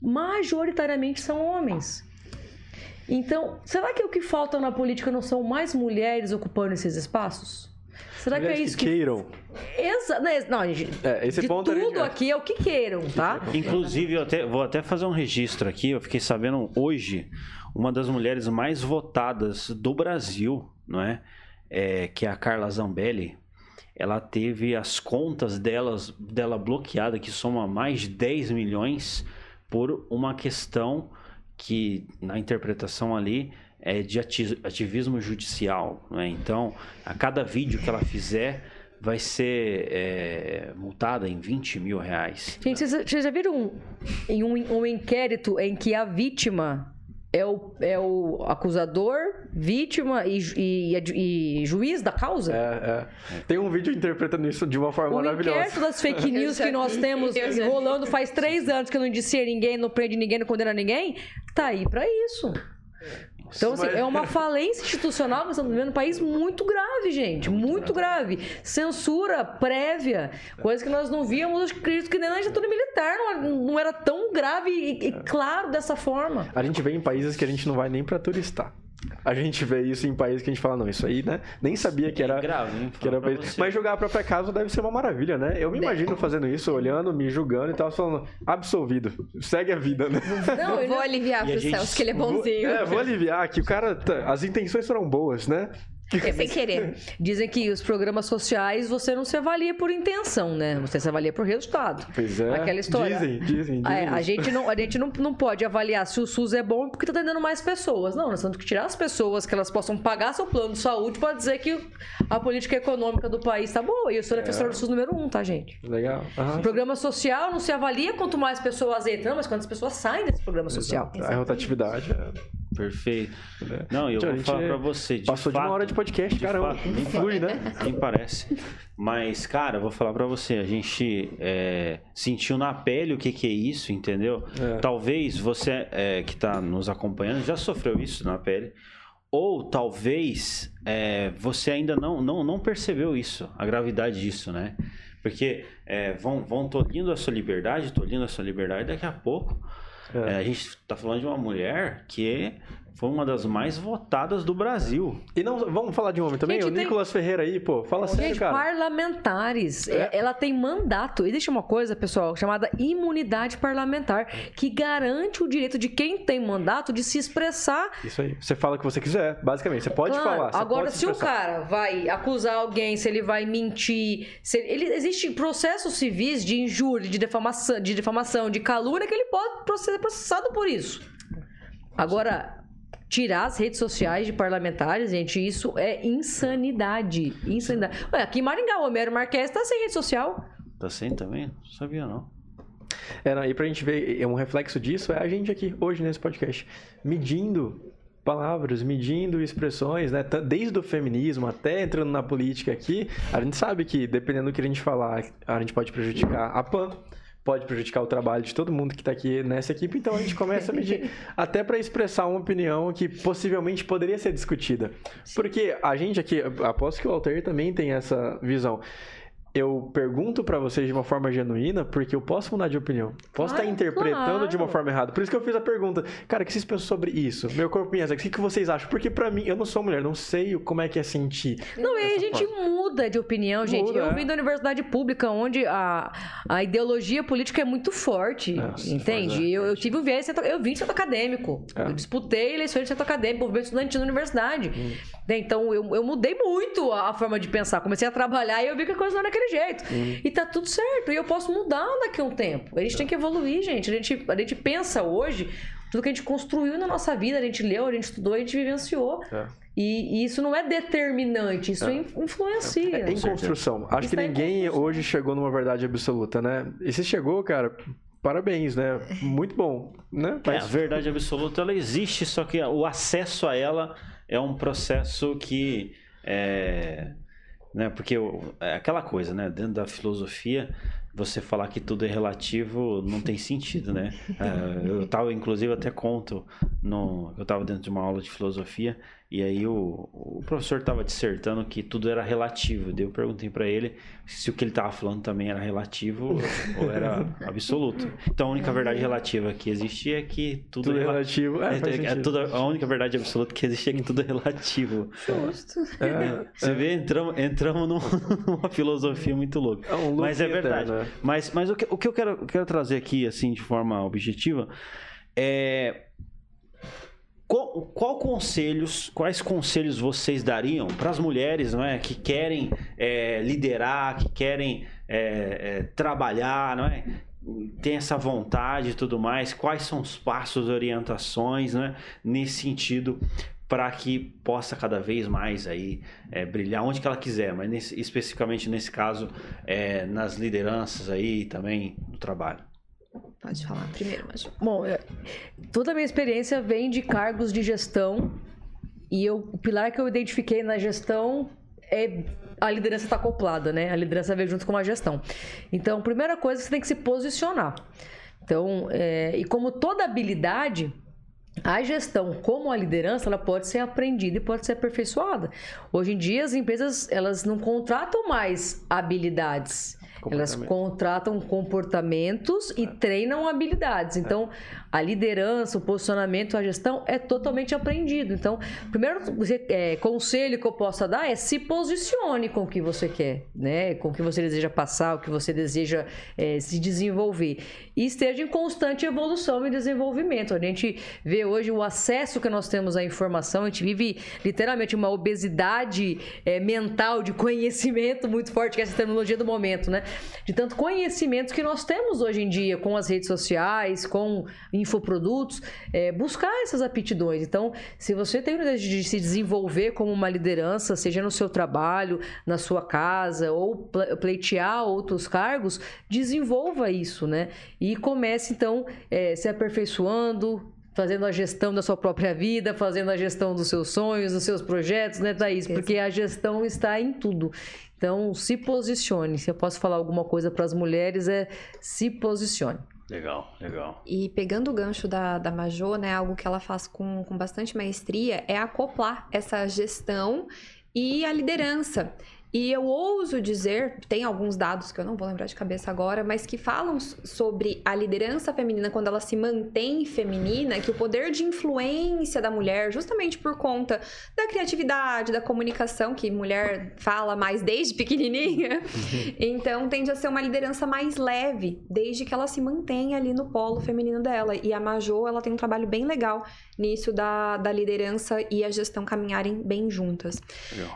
Majoritariamente são homens. Então, será que o que falta na política não são mais mulheres ocupando esses espaços? Será que é isso que queiram. Exa né, Não, É, esse de ponto tudo aqui é o que queiram, tá? Inclusive, eu até, vou até fazer um registro aqui. Eu fiquei sabendo hoje, uma das mulheres mais votadas do Brasil, não é? É, que é a Carla Zambelli. Ela teve as contas delas, dela bloqueada, que soma mais de 10 milhões, por uma questão que, na interpretação ali, é de ati- ativismo judicial. Né? Então, a cada vídeo que ela fizer, vai ser é, multada em 20 mil reais. Gente, vocês, vocês já viram um, em um, um inquérito em que a vítima é o, é o acusador vítima e, e, e juiz da causa. É, é. Tem um vídeo interpretando isso de uma forma o maravilhosa. O inquérito das fake news que nós temos rolando faz três anos que não indicia ninguém, não prende ninguém, não condena ninguém, tá aí para isso. Então, assim, é uma falência institucional que estamos vivendo num país muito grave, gente. Muito grave. Censura prévia. Coisa que nós não víamos, acredito que nem na ditadura militar não, era tão grave e, e claro dessa forma. A gente vê em países que a gente não vai nem para turistar. A gente vê isso em países que a gente fala, não, isso aí, né? Nem sabia que era. É grave, hein? Que era país. Mas jogar a própria casa deve ser uma maravilha, né? Eu me imagino fazendo isso, olhando, me julgando e tal, falando, absolvido. Segue a vida, né? Não, eu vou aliviar pro gente... Celso, que ele é bonzinho. Vou, é, vou aliviar, que o cara. Tá, as intenções foram boas, né? É sem querer. Dizem que os programas sociais você não se avalia por intenção, né? Você se avalia por resultado. Pois é. Aquela história. Dizem, dizem, dizem. A, a gente, não, a gente não, não pode avaliar se o SUS é bom porque está atendendo mais pessoas. Não, nós temos que tirar as pessoas que elas possam pagar seu plano de saúde para dizer que a política econômica do país está boa. E eu sou defensora é. do SUS número um, tá, gente? Legal. Uhum. Programa social não se avalia quanto mais pessoas entram, mas quantas pessoas saem desse programa social. Exato. A rotatividade é Perfeito. É. Não, eu vou falar pra você. De passou fato, de uma hora de podcast, de caramba. Fato, nem flui, né? Nem parece. Mas, cara, eu vou falar pra você. A gente é, sentiu na pele o que, que é isso, entendeu? É. Talvez você é, que tá nos acompanhando já sofreu isso na pele. Ou talvez é, você ainda não, não, não percebeu isso, a gravidade disso, né? Porque é, vão, vão tolhindo a sua liberdade, tolhindo a sua liberdade, daqui a pouco é. É, a gente está falando de uma mulher que foi uma das mais votadas do Brasil. E não, vamos falar de um homem também? Gente, o Nicolas Ferreira aí, pô, fala gente, sério, cara. parlamentares. É. Ela tem mandato. E deixa uma coisa, pessoal, chamada imunidade parlamentar, que garante o direito de quem tem mandato de se expressar. Isso aí. Você fala o que você quiser, basicamente. Você pode claro. falar. Você Agora, pode se, se o cara vai acusar alguém, se ele vai mentir, se ele, existe processos civis de injúria, de defamação, de defamação, de calúnia que ele pode ser processado por isso. Agora, tirar as redes sociais de parlamentares, gente, isso é insanidade. Insanidade. Ué, aqui em Maringá, o Homero Marques tá sem rede social. Tá sem também? Não sabia, não. É, não, e pra gente ver, é um reflexo disso, é a gente aqui, hoje, nesse podcast, medindo palavras, medindo expressões, né? Desde o feminismo até entrando na política aqui, a gente sabe que, dependendo do que a gente falar, a gente pode prejudicar a PAN, pode prejudicar o trabalho de todo mundo que está aqui nessa equipe, então a gente começa a medir. Até para expressar uma opinião que possivelmente poderia ser discutida. Porque a gente aqui, aposto que o Altair também tem essa visão eu pergunto para vocês de uma forma genuína, porque eu posso mudar de opinião. Posso estar interpretando claro. de uma forma errada. Por isso que eu fiz a pergunta. Cara, o que vocês pensam sobre isso? Meu corpo minhas o que, que vocês acham? Porque para mim, eu não sou mulher, não sei como é que é sentir. Não, e a gente forma. muda de opinião, gente. Muda, eu é. vim da universidade pública, onde a, a ideologia política é muito forte, é, entende? É, eu, eu, tive um viés, eu vim de centro acadêmico. É. Eu disputei eleições de centro acadêmico, movimento estudantil na universidade. Hum. Então, eu, eu mudei muito a, a, forma de pensar. Comecei a trabalhar e eu vi que a coisa não era daquele jeito. Uhum. E tá tudo certo. E eu posso mudar daqui a um tempo. A gente é. tem que evoluir, gente. A, gente. a gente pensa hoje tudo que a gente construiu na nossa vida, a gente leu, a gente estudou, a gente vivenciou. É. E, e, isso não é determinante, isso é. influencia. É, é em construção. Acho isso que ninguém hoje chegou numa verdade absoluta, né? E se chegou, cara, parabéns, né? Muito bom, né? Mas... É, a verdade absoluta, ela existe, só que o acesso a ela é um processo que é, né, porque é aquela coisa, né, dentro da filosofia, você falar que tudo é relativo não tem sentido, né? É, eu tava, inclusive, até conto, no, eu estava dentro de uma aula de filosofia e aí o, o professor estava dissertando que tudo era relativo. Daí eu perguntei para ele se o que ele estava falando também era relativo ou era absoluto. Então a única verdade relativa que existia é que tudo, tudo é relativo. É, é, é tudo, a única verdade absoluta que existia é que tudo é relativo. Justo. É, você vê, entramos, entramos numa filosofia muito louca. É um mas é verdade. Né? Mas, mas o, que, o que eu quero, quero trazer aqui, assim, de forma objetiva, é qual, qual, conselhos, quais conselhos vocês dariam para as mulheres, não é, que querem é, liderar, que querem é, é, trabalhar, não é, tem essa vontade e tudo mais? Quais são os passos, orientações, né, nesse sentido para que possa cada vez mais aí é, brilhar onde que ela quiser, mas nesse, especificamente nesse caso é, nas lideranças aí também do trabalho. Pode falar primeiro, mas. Bom, é, toda a minha experiência vem de cargos de gestão e eu, o pilar que eu identifiquei na gestão é a liderança está acoplada, né? A liderança vem junto com a gestão. Então, primeira coisa, você tem que se posicionar. Então, é, e como toda habilidade, a gestão, como a liderança, ela pode ser aprendida e pode ser aperfeiçoada. Hoje em dia, as empresas elas não contratam mais habilidades. Elas contratam comportamentos e treinam habilidades. Então, a liderança, o posicionamento, a gestão é totalmente aprendido. Então, o primeiro é, conselho que eu posso dar é se posicione com o que você quer, né? Com o que você deseja passar, o que você deseja é, se desenvolver. E esteja em constante evolução e desenvolvimento. A gente vê hoje o acesso que nós temos à informação, a gente vive literalmente uma obesidade é, mental de conhecimento muito forte, que é essa terminologia do momento, né? De tanto conhecimento que nós temos hoje em dia com as redes sociais, com infoprodutos, é, buscar essas aptidões. Então, se você tem o desejo de se desenvolver como uma liderança, seja no seu trabalho, na sua casa, ou pleitear outros cargos, desenvolva isso, né? E comece, então, é, se aperfeiçoando, fazendo a gestão da sua própria vida, fazendo a gestão dos seus sonhos, dos seus projetos, né, Thaís? Porque a gestão está em tudo. Então, se posicione. Se eu posso falar alguma coisa para as mulheres, é se posicione. Legal, legal. E pegando o gancho da, da Majô, né, algo que ela faz com, com bastante maestria é acoplar essa gestão e a liderança. E eu ouso dizer, tem alguns dados que eu não vou lembrar de cabeça agora, mas que falam sobre a liderança feminina quando ela se mantém feminina, que o poder de influência da mulher, justamente por conta da criatividade, da comunicação, que mulher fala mais desde pequenininha, então tende a ser uma liderança mais leve, desde que ela se mantém ali no polo feminino dela. E a Majô, ela tem um trabalho bem legal nisso da, da liderança e a gestão caminharem bem juntas.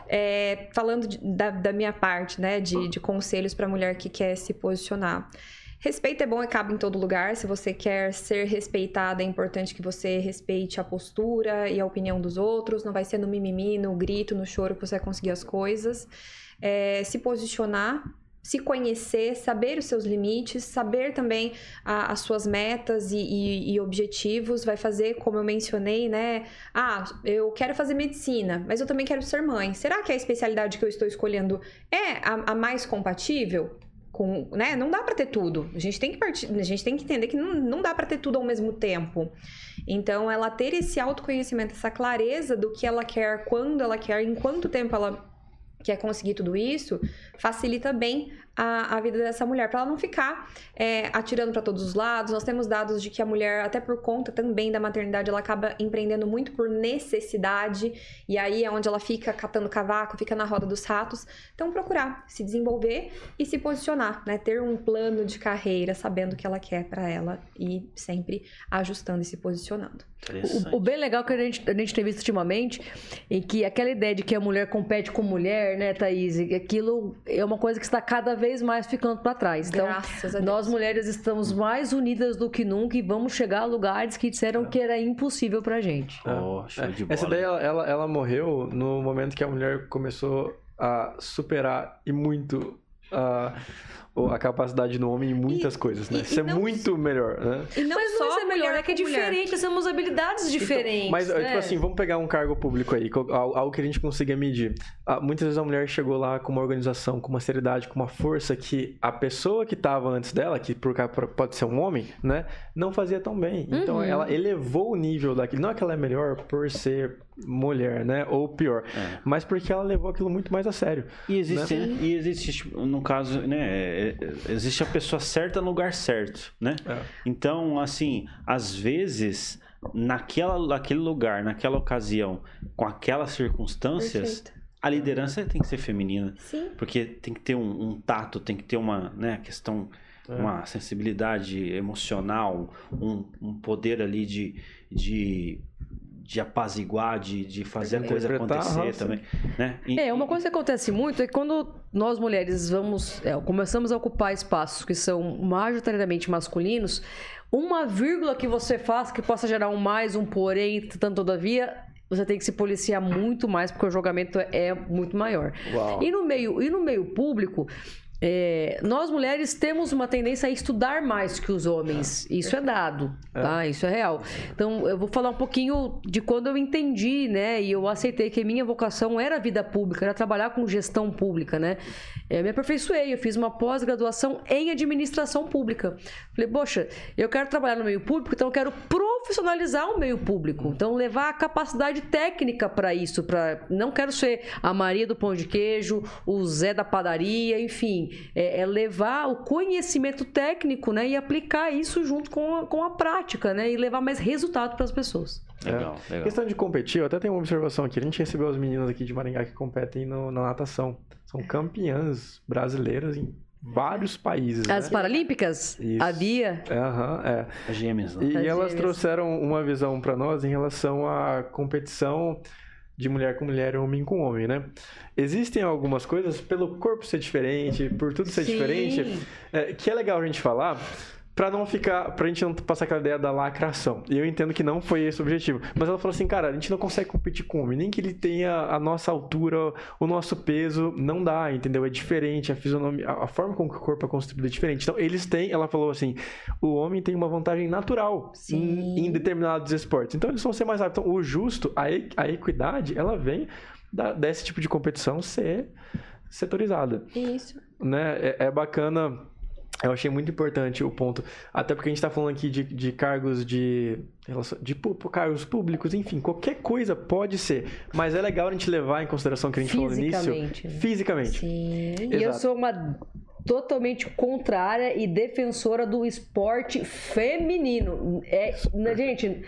É, falando de, da, da, minha parte, né, de, de conselhos para mulher que quer se posicionar. Respeito é bom e cabe em todo lugar. Se você quer ser respeitada, é importante que você respeite a postura e a opinião dos outros. Não vai ser no mimimi, no grito, no choro que você vai conseguir as coisas. É, se posicionar se conhecer, saber os seus limites, saber também a, as suas metas e, e, e, objetivos, vai fazer, como eu mencionei, né? Ah, eu quero fazer medicina, mas eu também quero ser mãe. Será que a especialidade que eu estou escolhendo é a, a mais compatível? Com, né? Não dá para ter tudo. A gente tem que partir, a gente tem que entender que não, não dá para ter tudo ao mesmo tempo. Então, ela ter esse autoconhecimento, essa clareza do que ela quer, quando ela quer, em quanto tempo ela quer conseguir tudo isso, facilita bem a, a vida dessa mulher, para ela não ficar é, atirando para todos os lados. Nós temos dados de que a mulher, até por conta também da maternidade, ela acaba empreendendo muito por necessidade, e aí é onde ela fica catando cavaco, fica na roda dos ratos. Então, procurar se desenvolver e se posicionar, né? Ter um plano de carreira, sabendo o que ela quer para ela e sempre ajustando e se posicionando. O, o, bem legal que a gente, a gente tem visto ultimamente é que aquela ideia de que a mulher compete com mulher, né, Thaís? Aquilo é uma coisa que está cada vez mais ficando para trás. Então, nós mulheres estamos mais unidas do que nunca e vamos chegar a lugares que disseram é. que era impossível pra gente. Oh, Essa ideia, ela, ela morreu no momento que a mulher começou a superar e muito a a capacidade do homem em muitas e, coisas, né? Isso é muito melhor, né? E não mas só não é melhor, é que é diferente, mulher. temos habilidades então, diferentes. Então, mas, né? tipo assim, vamos pegar um cargo público aí, algo que a gente consiga medir. Ah, muitas vezes a mulher chegou lá com uma organização, com uma seriedade, com uma força que a pessoa que estava antes dela, que por cá pode ser um homem, né? Não fazia tão bem. Então, uhum. ela elevou o nível daquilo. Não é que ela é melhor por ser mulher, né? Ou pior. É. Mas porque ela levou aquilo muito mais a sério. E existe, né? e existe tipo, no caso, né? É, é, existe a pessoa certa no lugar certo, né? É. Então, assim, às vezes, naquela, naquele lugar, naquela ocasião, com aquelas circunstâncias. Perfeito. A liderança tem que ser feminina. Sim. Porque tem que ter um, um tato, tem que ter uma né, questão, é. uma sensibilidade emocional, um, um poder ali de, de de apaziguar, de, de fazer a coisa acontecer também. Né? E, é, uma coisa que acontece muito é que quando nós mulheres vamos, é, começamos a ocupar espaços que são majoritariamente masculinos, uma vírgula que você faz que possa gerar um mais, um porém, tanto todavia, você tem que se policiar muito mais porque o julgamento é muito maior. Uau. E no meio, e no meio público, é, nós mulheres temos uma tendência a estudar mais que os homens. Isso é dado, tá? Isso é real. Então, eu vou falar um pouquinho de quando eu entendi, né? E eu aceitei que minha vocação era a vida pública, era trabalhar com gestão pública, né? Eu me aperfeiçoei, eu fiz uma pós-graduação em administração pública. Falei, poxa, eu quero trabalhar no meio público, então eu quero profissionalizar o meio público. Então, levar a capacidade técnica para isso. Pra... Não quero ser a Maria do Pão de Queijo, o Zé da padaria, enfim é, é, levar o conhecimento técnico, né, e aplicar isso junto com a, com a prática, né, e levar mais resultado para as pessoas. Legal, é. legal. Questão de competir, eu até tenho uma observação aqui. A gente recebeu as meninas aqui de Maringá que competem no, na natação. São campeãs brasileiras em vários países. As né? Paralímpicas? Isso. A Bia? Aham, é. As gêmeas. Né? E, As elas gêmeas. trouxeram uma visão para nós em relação à competição de mulher com mulher, homem com homem, né? Existem algumas coisas, pelo corpo ser diferente, por tudo ser Sim. diferente, é, que é legal a gente falar, pra não ficar, pra gente não passar aquela ideia da lacração. E eu entendo que não foi esse o objetivo. Mas ela falou assim, cara, a gente não consegue competir com homem, nem que ele tenha a nossa altura, o nosso peso, não dá, entendeu? É diferente, a fisionomia, a forma como que o corpo é construído é diferente. Então, eles têm, ela falou assim, o homem tem uma vantagem natural Sim. em, em determinados esportes. Então, eles vão ser mais rápidos. Então, o justo, a, a equidade, ela vem da- desse tipo de competição ser setorizada Isso. né? É, é bacana. Eu achei muito importante o ponto. Até porque a gente está falando aqui de, de cargos de, de cargos públicos, enfim, qualquer coisa pode ser. Mas é legal a gente levar em consideração o que a gente falou no início. Fisicamente, né? Fisicamente. Sim. E eu Exato. sou uma totalmente contrária e defensora do esporte feminino. É, né, gente,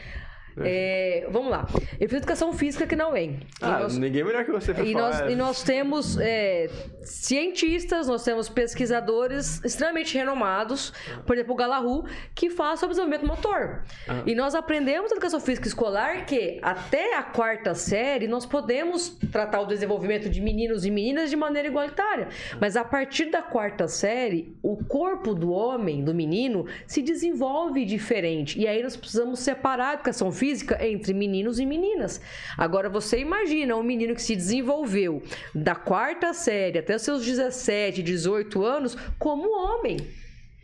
é, vamos lá. Eu fiz educação física aqui na UEM. E Ah, nós- ninguém melhor que você E falar. nós, e nós temos é, cientistas, nós temos pesquisadores extremamente renomados, por exemplo, o Galahu, que fala sobre desenvolvimento motor. Ah. E nós aprendemos na educação física escolar que até a quarta série nós podemos tratar o desenvolvimento de meninos e meninas de maneira igualitária. Mas a partir da quarta série, o corpo do homem, do menino, se desenvolve diferente. E aí nós precisamos separar a educação física entre meninos e meninas. Agora você imagina um menino que se desenvolveu da quarta série até os seus 17, 18 anos como homem.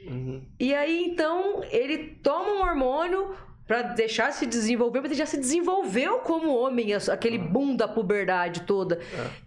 Uhum. E aí, então, ele toma um hormônio pra deixar se desenvolver, mas ele já se desenvolveu como homem, aquele boom da puberdade toda.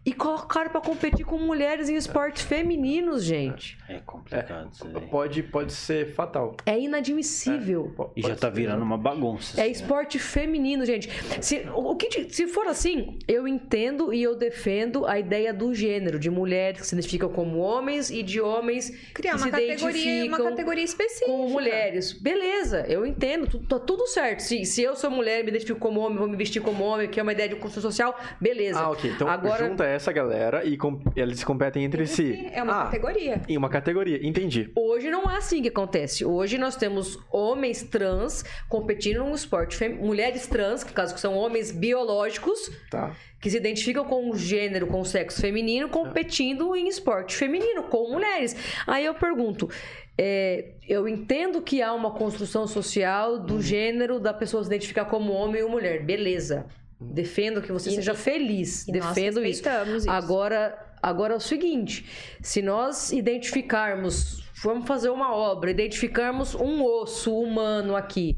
E colocaram pra competir com mulheres em esportes femininos, gente. É complicado isso aí. Pode, pode ser fatal. É inadmissível. Po- E já tá virando uma bagunça. É assim, né? esporte feminino, gente. Se, o que, se for assim, eu entendo e eu defendo a ideia do gênero, de mulheres que se identificam como homens e de homens Criar que uma se categoria, uma identificam categoria específica. com mulheres. Beleza, eu entendo, tá tudo certo. Se, se eu sou mulher, me identifico como homem, vou me vestir como homem, que é uma ideia de construção social, beleza. Ah, ok. Então Agora- junta essa galera e com- eles competem entre si. É uma ah, categoria. Em uma categoria, entendi. Hoje não é assim que acontece. Hoje nós temos homens trans competindo num esporte fem... mulheres trans, que no caso que são homens biológicos, Tá. que se identificam com o gênero, com o sexo feminino, competindo em esporte feminino com mulheres. Aí eu pergunto, é, eu entendo que há uma construção social do gênero da pessoa se identificar como homem ou mulher, beleza. Defendo que você E- seja feliz, defendo isso. isso. Agora, agora é o seguinte: se nós identificarmos, vamos fazer uma obra, identificarmos um osso humano aqui.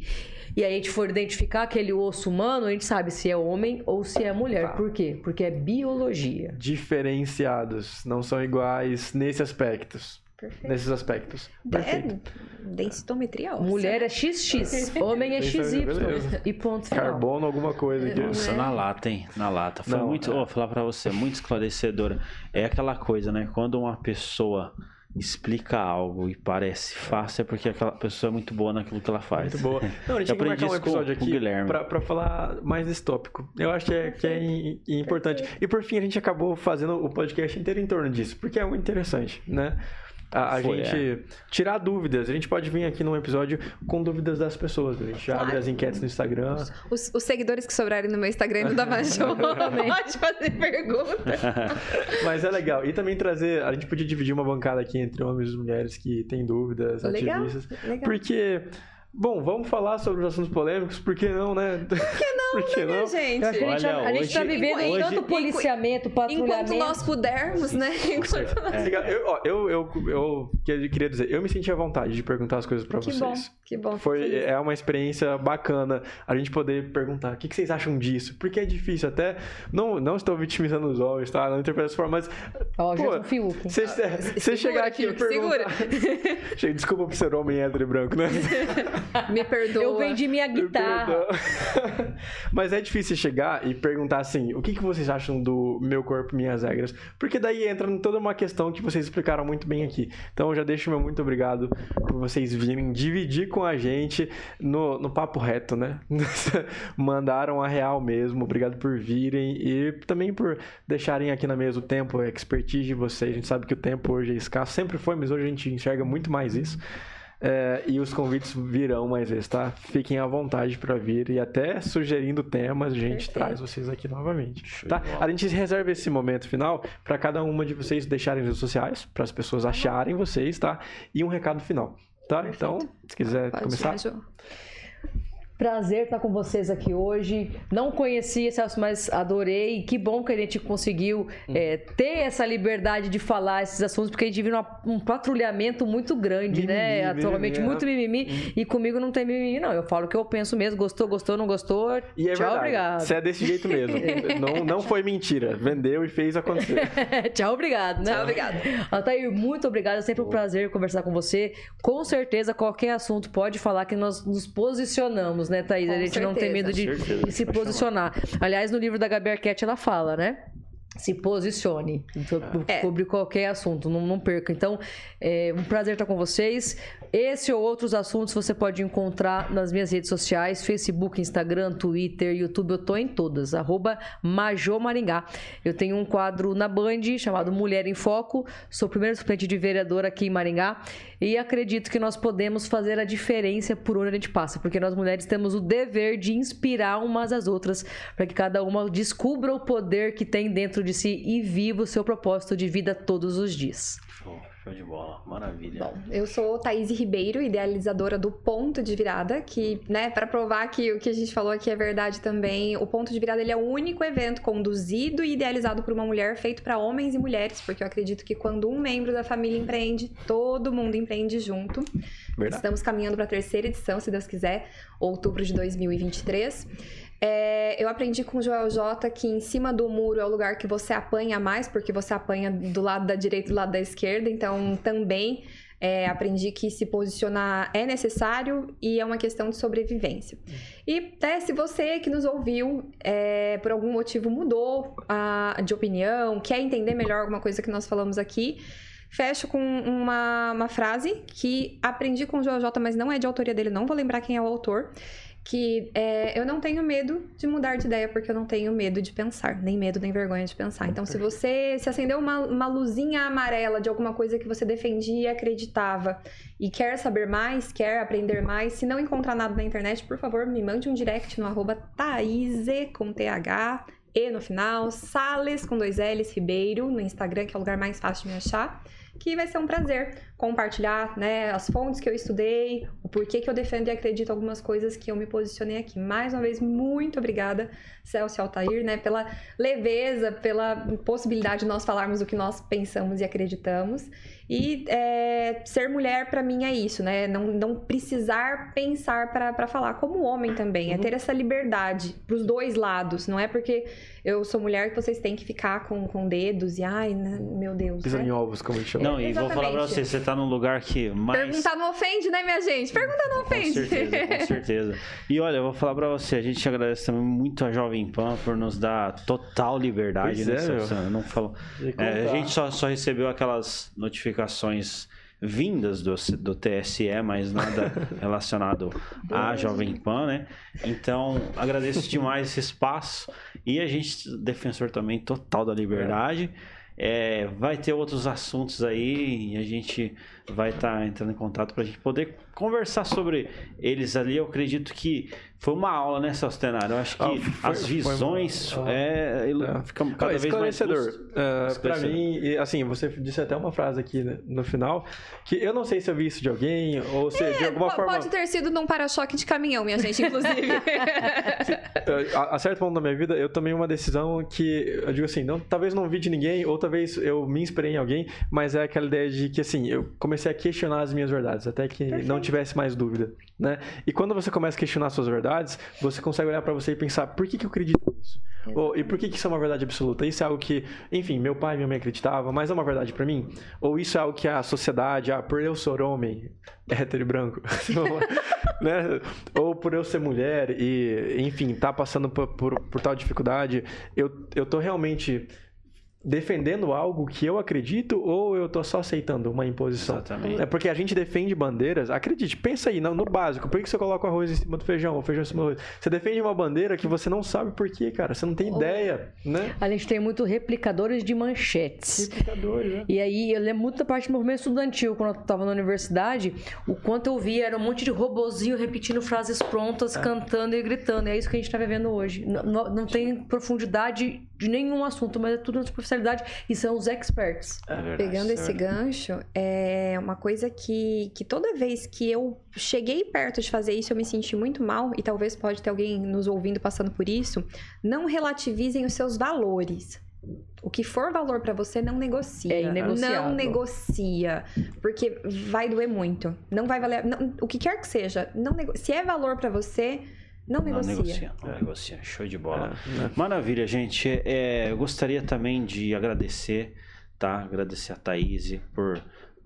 E aí a gente for identificar aquele osso humano, a gente sabe se é homem ou se é mulher. Tá. Por quê? Porque é biologia. Diferenciados, não são iguais nesse aspectos. Perfeito. Nesses aspectos. Perfeito. É, densitometria óssea. Mulher é XX, homem é XY. beleza. E ponto final. Carbono, alguma coisa aqui. Nossa, na lata, hein? Na lata. Foi Não, muito. é. Vou falar pra você, muito esclarecedora. É aquela coisa, né? Quando uma pessoa explica algo e parece fácil, é porque aquela pessoa é muito boa naquilo que ela faz. Muito boa. Não, a gente Eu tem que um episódio com aqui Guilherme. pra, pra falar mais desse tópico. Eu acho que é, que é im- importante. E por fim, a gente acabou fazendo o podcast inteiro em torno disso, porque é muito interessante, né? A, a Foi, gente tirar dúvidas. A gente pode vir aqui num episódio com dúvidas das pessoas. A gente Claro. abre as enquetes no Instagram. Os, os seguidores que sobrarem no meu Instagram não dá mais. Pode fazer pergunta. Mas é legal. E também trazer. A gente podia dividir uma bancada aqui entre homens e mulheres que têm dúvidas, Legal, ativistas. legal. Porque Bom, vamos falar sobre os assuntos polêmicos, por que não, né? Por que não, Por que não, gente? A gente, Olha, a gente tá hoje- vivendo hoje- tanto policiamento, patrulhamento. Enquanto nós pudermos, né? Enquanto... É. Eu, ó, eu, eu, eu queria dizer, eu me senti à vontade de perguntar as coisas pra Que vocês. bom, que bom. Foi, é uma experiência bacana a gente poder perguntar o que, que vocês acham disso. Porque é difícil, até. Não, não estou vitimizando os homens, tá? Não interpreto dessa forma, mas. Ó, Pô, Gerson Fiuk. Você, você chegar aqui e Fiuk, segura. perguntar. Chega, Desculpa por ser homem hétero e branco, né? Me perdoa. Eu vendi minha guitarra. Mas é difícil chegar e perguntar assim: o que, que vocês acham do meu corpo, minhas regras? Porque daí entra em toda uma questão que vocês explicaram muito bem aqui. Então eu já deixo meu muito obrigado por vocês virem dividir com a gente no, no papo reto, né? Mandaram a real mesmo. Obrigado por virem e também por deixarem aqui na mesa o tempo, a expertise de vocês. A gente sabe que o tempo hoje é escasso, sempre foi, mas hoje a gente enxerga muito mais isso. É, e os convites virão mais vezes, tá? Fiquem à vontade para vir e até sugerindo temas, a gente Perfeito. traz vocês aqui novamente, Show tá? A gente reserva esse momento final para cada uma de vocês deixarem redes sociais, para as pessoas acharem vocês, tá? E um recado final, tá? Então, se quiser Pode começar. ir. Prazer estar com vocês aqui hoje. Não conhecia Celso, mas adorei. Que bom que a gente conseguiu é, ter essa liberdade de falar esses assuntos, porque a gente vive numa- um patrulhamento muito grande, né? Mimimi, Atualmente, mimimi, muito mimimi. E comigo não tem mimimi, não. Eu falo o que eu penso mesmo. Gostou, gostou, não gostou. E é Tchau, verdade. obrigado. Você é desse jeito mesmo. não, não foi mentira. Vendeu e fez acontecer. Tchau, obrigado, né? Tchau, obrigado. Altair, muito obrigada. É sempre um prazer conversar com você. Com certeza, qualquer assunto pode falar que nós nos posicionamos, né, Thaís? a Com gente não tem certeza. medo de, Certeza, de se posicionar. Aliás, no livro da Gabi Arquette, ela fala, né? Se posicione É. sobre qualquer assunto, não, não perca. Então, é um prazer estar com vocês. Esse ou outros assuntos você pode encontrar nas minhas redes sociais: Facebook, Instagram, Twitter, YouTube. Eu tô em todas. Arroba Majô Maringá. Eu tenho um quadro na Band chamado Mulher em Foco. Sou primeiro suplente de vereador aqui em Maringá. E acredito que nós podemos fazer a diferença por onde a gente passa. Porque nós mulheres temos o dever de inspirar umas às outras para que cada uma descubra o poder que tem dentro de si e viva o seu propósito de vida todos os dias. Show, show de bola. Maravilha. Bom, eu sou Thaís Ribeiro, idealizadora do Ponto de Virada, que, né, para provar que o que a gente falou aqui é verdade também, o Ponto de Virada ele é o único evento conduzido e idealizado por uma mulher, feito para homens e mulheres, porque eu acredito que quando um membro da família empreende, todo mundo empreende junto. Verdade. Estamos caminhando para a terceira edição, se Deus quiser, outubro de 2023. É, eu aprendi com o Joel J que em cima do muro é o lugar que você apanha mais, porque você apanha do lado da direita e do lado da esquerda. Então, também é, aprendi que se posicionar é necessário e é uma questão de sobrevivência. E até se você que nos ouviu, é, por algum motivo mudou a, de opinião, quer entender melhor alguma coisa que nós falamos aqui, fecho com uma, uma frase que aprendi com o Joel J, mas não é de autoria dele, não vou lembrar quem é o autor. Que é, eu não tenho medo de mudar de ideia, porque eu não tenho medo de pensar, nem medo nem vergonha de pensar. Então, se você se acendeu uma, uma luzinha amarela de alguma coisa que você defendia e acreditava e quer saber mais, quer aprender mais, se não encontrar nada na internet, por favor, me mande um direct no arroba Thaise, com TH, E no final, Sales com dois L's, Ribeiro, no Instagram, que é o lugar mais fácil de me achar. Que vai ser um prazer compartilhar né, as fontes que eu estudei, o porquê que eu defendo e acredito em algumas coisas que eu me posicionei aqui. Mais uma vez, muito obrigada, Celso e Altair, né, pela leveza, pela possibilidade de nós falarmos o que nós pensamos e acreditamos. E é, ser mulher, para mim, é isso, né? Não, não precisar pensar para falar. Como homem também, é ter essa liberdade pros dois lados. Não é porque eu sou mulher que vocês têm que ficar com, com dedos e, ai, né, meu Deus. Pisando né? em ovos, como a gente chama. Não, e vou falar pra Exatamente. você, você tá num lugar que mais. Perguntar não ofende, né, minha gente? Perguntar não Com ofende. certeza, com certeza. E olha, eu vou falar pra você, a gente agradece também muito a Jovem Pan por nos dar total liberdade, Pois né, é, não falo. É, a gente só, só recebeu aquelas notificações vindas do, do TSE, mas nada relacionado à Jovem Pan, né? Então, agradeço demais esse espaço e a gente, defensor também total da liberdade. É, vai ter outros assuntos aí e a gente vai estar tá entrando em contato para a gente poder conversar sobre eles ali. Eu acredito que foi uma aula, né, Celstenário? Eu acho que ah, foi, as visões foi é, é. ficam cada vez mais uh, Para mim, assim, você disse até uma frase aqui no final que eu não sei se eu vi isso de alguém ou se é, de alguma forma pode ter sido num para-choque de caminhão, minha gente, inclusive. a, a certo ponto da minha vida, eu tomei uma decisão que eu digo assim, não, talvez não vi de ninguém ou talvez eu me inspirei em alguém, mas é aquela ideia de que assim, eu comecei a questionar as minhas verdades até que Perfeito. não tivesse mais dúvida, né? E quando você começa a questionar suas verdades você consegue olhar para você e pensar, por que, que eu acredito nisso? Ou, e por que, que isso é uma verdade absoluta? Isso é algo que, enfim, meu pai e minha mãe acreditavam, mas é uma verdade para mim? Ou isso é algo que a sociedade, ah, por eu ser homem, hétero e branco, né? Ou por eu ser mulher e, enfim, tá passando por, por, por tal dificuldade, eu, eu tô realmente defendendo algo que eu acredito ou eu tô só aceitando uma imposição? Exatamente. É porque a gente defende bandeiras, acredite, pensa aí no, no básico, por que você coloca o arroz em cima do feijão, o feijão em cima do arroz? Você defende uma bandeira que você não sabe por quê, cara, você não tem oh. ideia, né? A gente tem muito replicadores de manchetes. Replicadores, né? E aí eu lembro muito da parte do movimento estudantil, quando eu tava na universidade, o quanto eu via era um monte de robozinho repetindo frases prontas, é. cantando e gritando, e é isso que a gente tá vivendo hoje. Não, não, não tem profundidade de nenhum assunto, mas é tudo na superficialidade e são os experts. É verdade, Pegando é esse gancho, é uma coisa que, que toda vez que eu cheguei perto de fazer isso, eu me senti muito mal, e talvez pode ter alguém nos ouvindo passando por isso. Não relativizem os seus valores. O que for valor para você, não negocia. É. Não negocia. Porque vai doer muito. Não vai valer. Não, o que quer que seja. Não nego... Se é valor para você, não negocia. Não negocia, não é. negocia. Show de bola. É, é. Maravilha, gente. É, eu gostaria também de agradecer, tá? Agradecer a Thaís por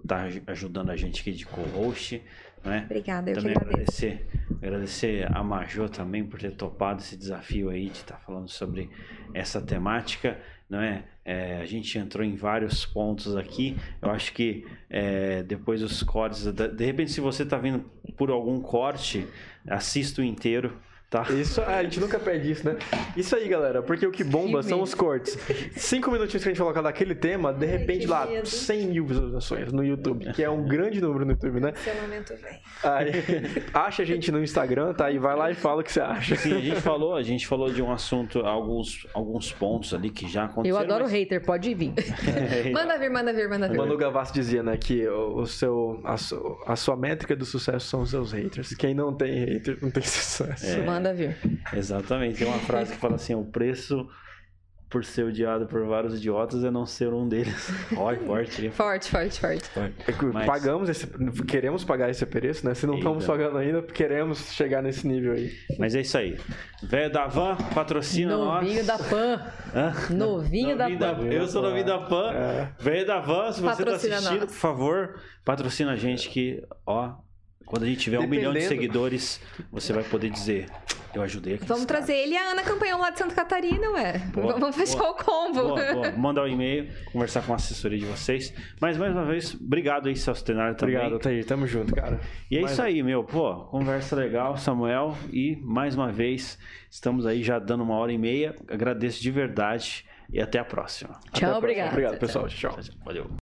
estar tá ajudando a gente aqui de co-host. Né? Obrigada, eu também que agradecer, agradecer a Majô também por ter topado esse desafio aí de estar tá falando sobre essa temática, não é? é? a gente entrou em vários pontos aqui. Eu acho que é, depois os cortes, de repente, se você está vindo por algum corte, assista o inteiro Tá. Isso, a gente nunca perde isso, né? Isso aí, galera, porque o que bomba que são os cortes. Cinco minutinhos que a gente colocar daquele tema, de repente lá, medo. 100 mil visualizações no YouTube, que é um grande número no YouTube, né? Funcionamento vem. Aí, acha a gente no Instagram, tá? E vai lá e fala o que você acha. Sim, a gente falou, a gente falou de um assunto, alguns, alguns pontos ali que já aconteceram. Eu adoro mas... hater, pode vir. manda vir, manda vir, manda vir. Manu Gavassi dizia, né, que o, seu, a, a, sua métrica do sucesso são os seus haters. Quem não tem hater não tem sucesso. É. Manda Manda vir. Exatamente. Tem uma frase que fala assim: o preço por ser odiado por vários idiotas é não ser um deles. Olha, forte. forte, forte, forte. forte. É Mas... Pagamos esse, queremos pagar esse preço, né? Se não estamos pagando ainda, queremos chegar nesse nível aí. Mas é isso aí. Velho da Van, patrocina Novinho nós. da Pan. Novinho, da, da Pan. Eu sou novinho da Pan. É. Velho da Van, se você está assistindo, nós. por favor, patrocina a gente que, ó, quando a gente tiver Dependendo. um milhão de seguidores, você vai poder dizer eu ajudei aqui. Vamos trazer ele e a Ana Campanhão lá de Santa Catarina, ué. Boa, Vamos fechar boa, o combo. Boa, boa. Mandar um e-mail, conversar com a assessoria de vocês. Mas mais uma vez, obrigado aí, Celso Tenário, também. Obrigado, Thaí. Tamo junto, cara. E é mais... isso aí, meu. Pô, conversa legal, Samuel. E mais uma vez, estamos aí já dando uma hora e meia. Agradeço de verdade e até a próxima. Tchau, a obrigado. Obrigado, pessoal. tchau. tchau. Valeu.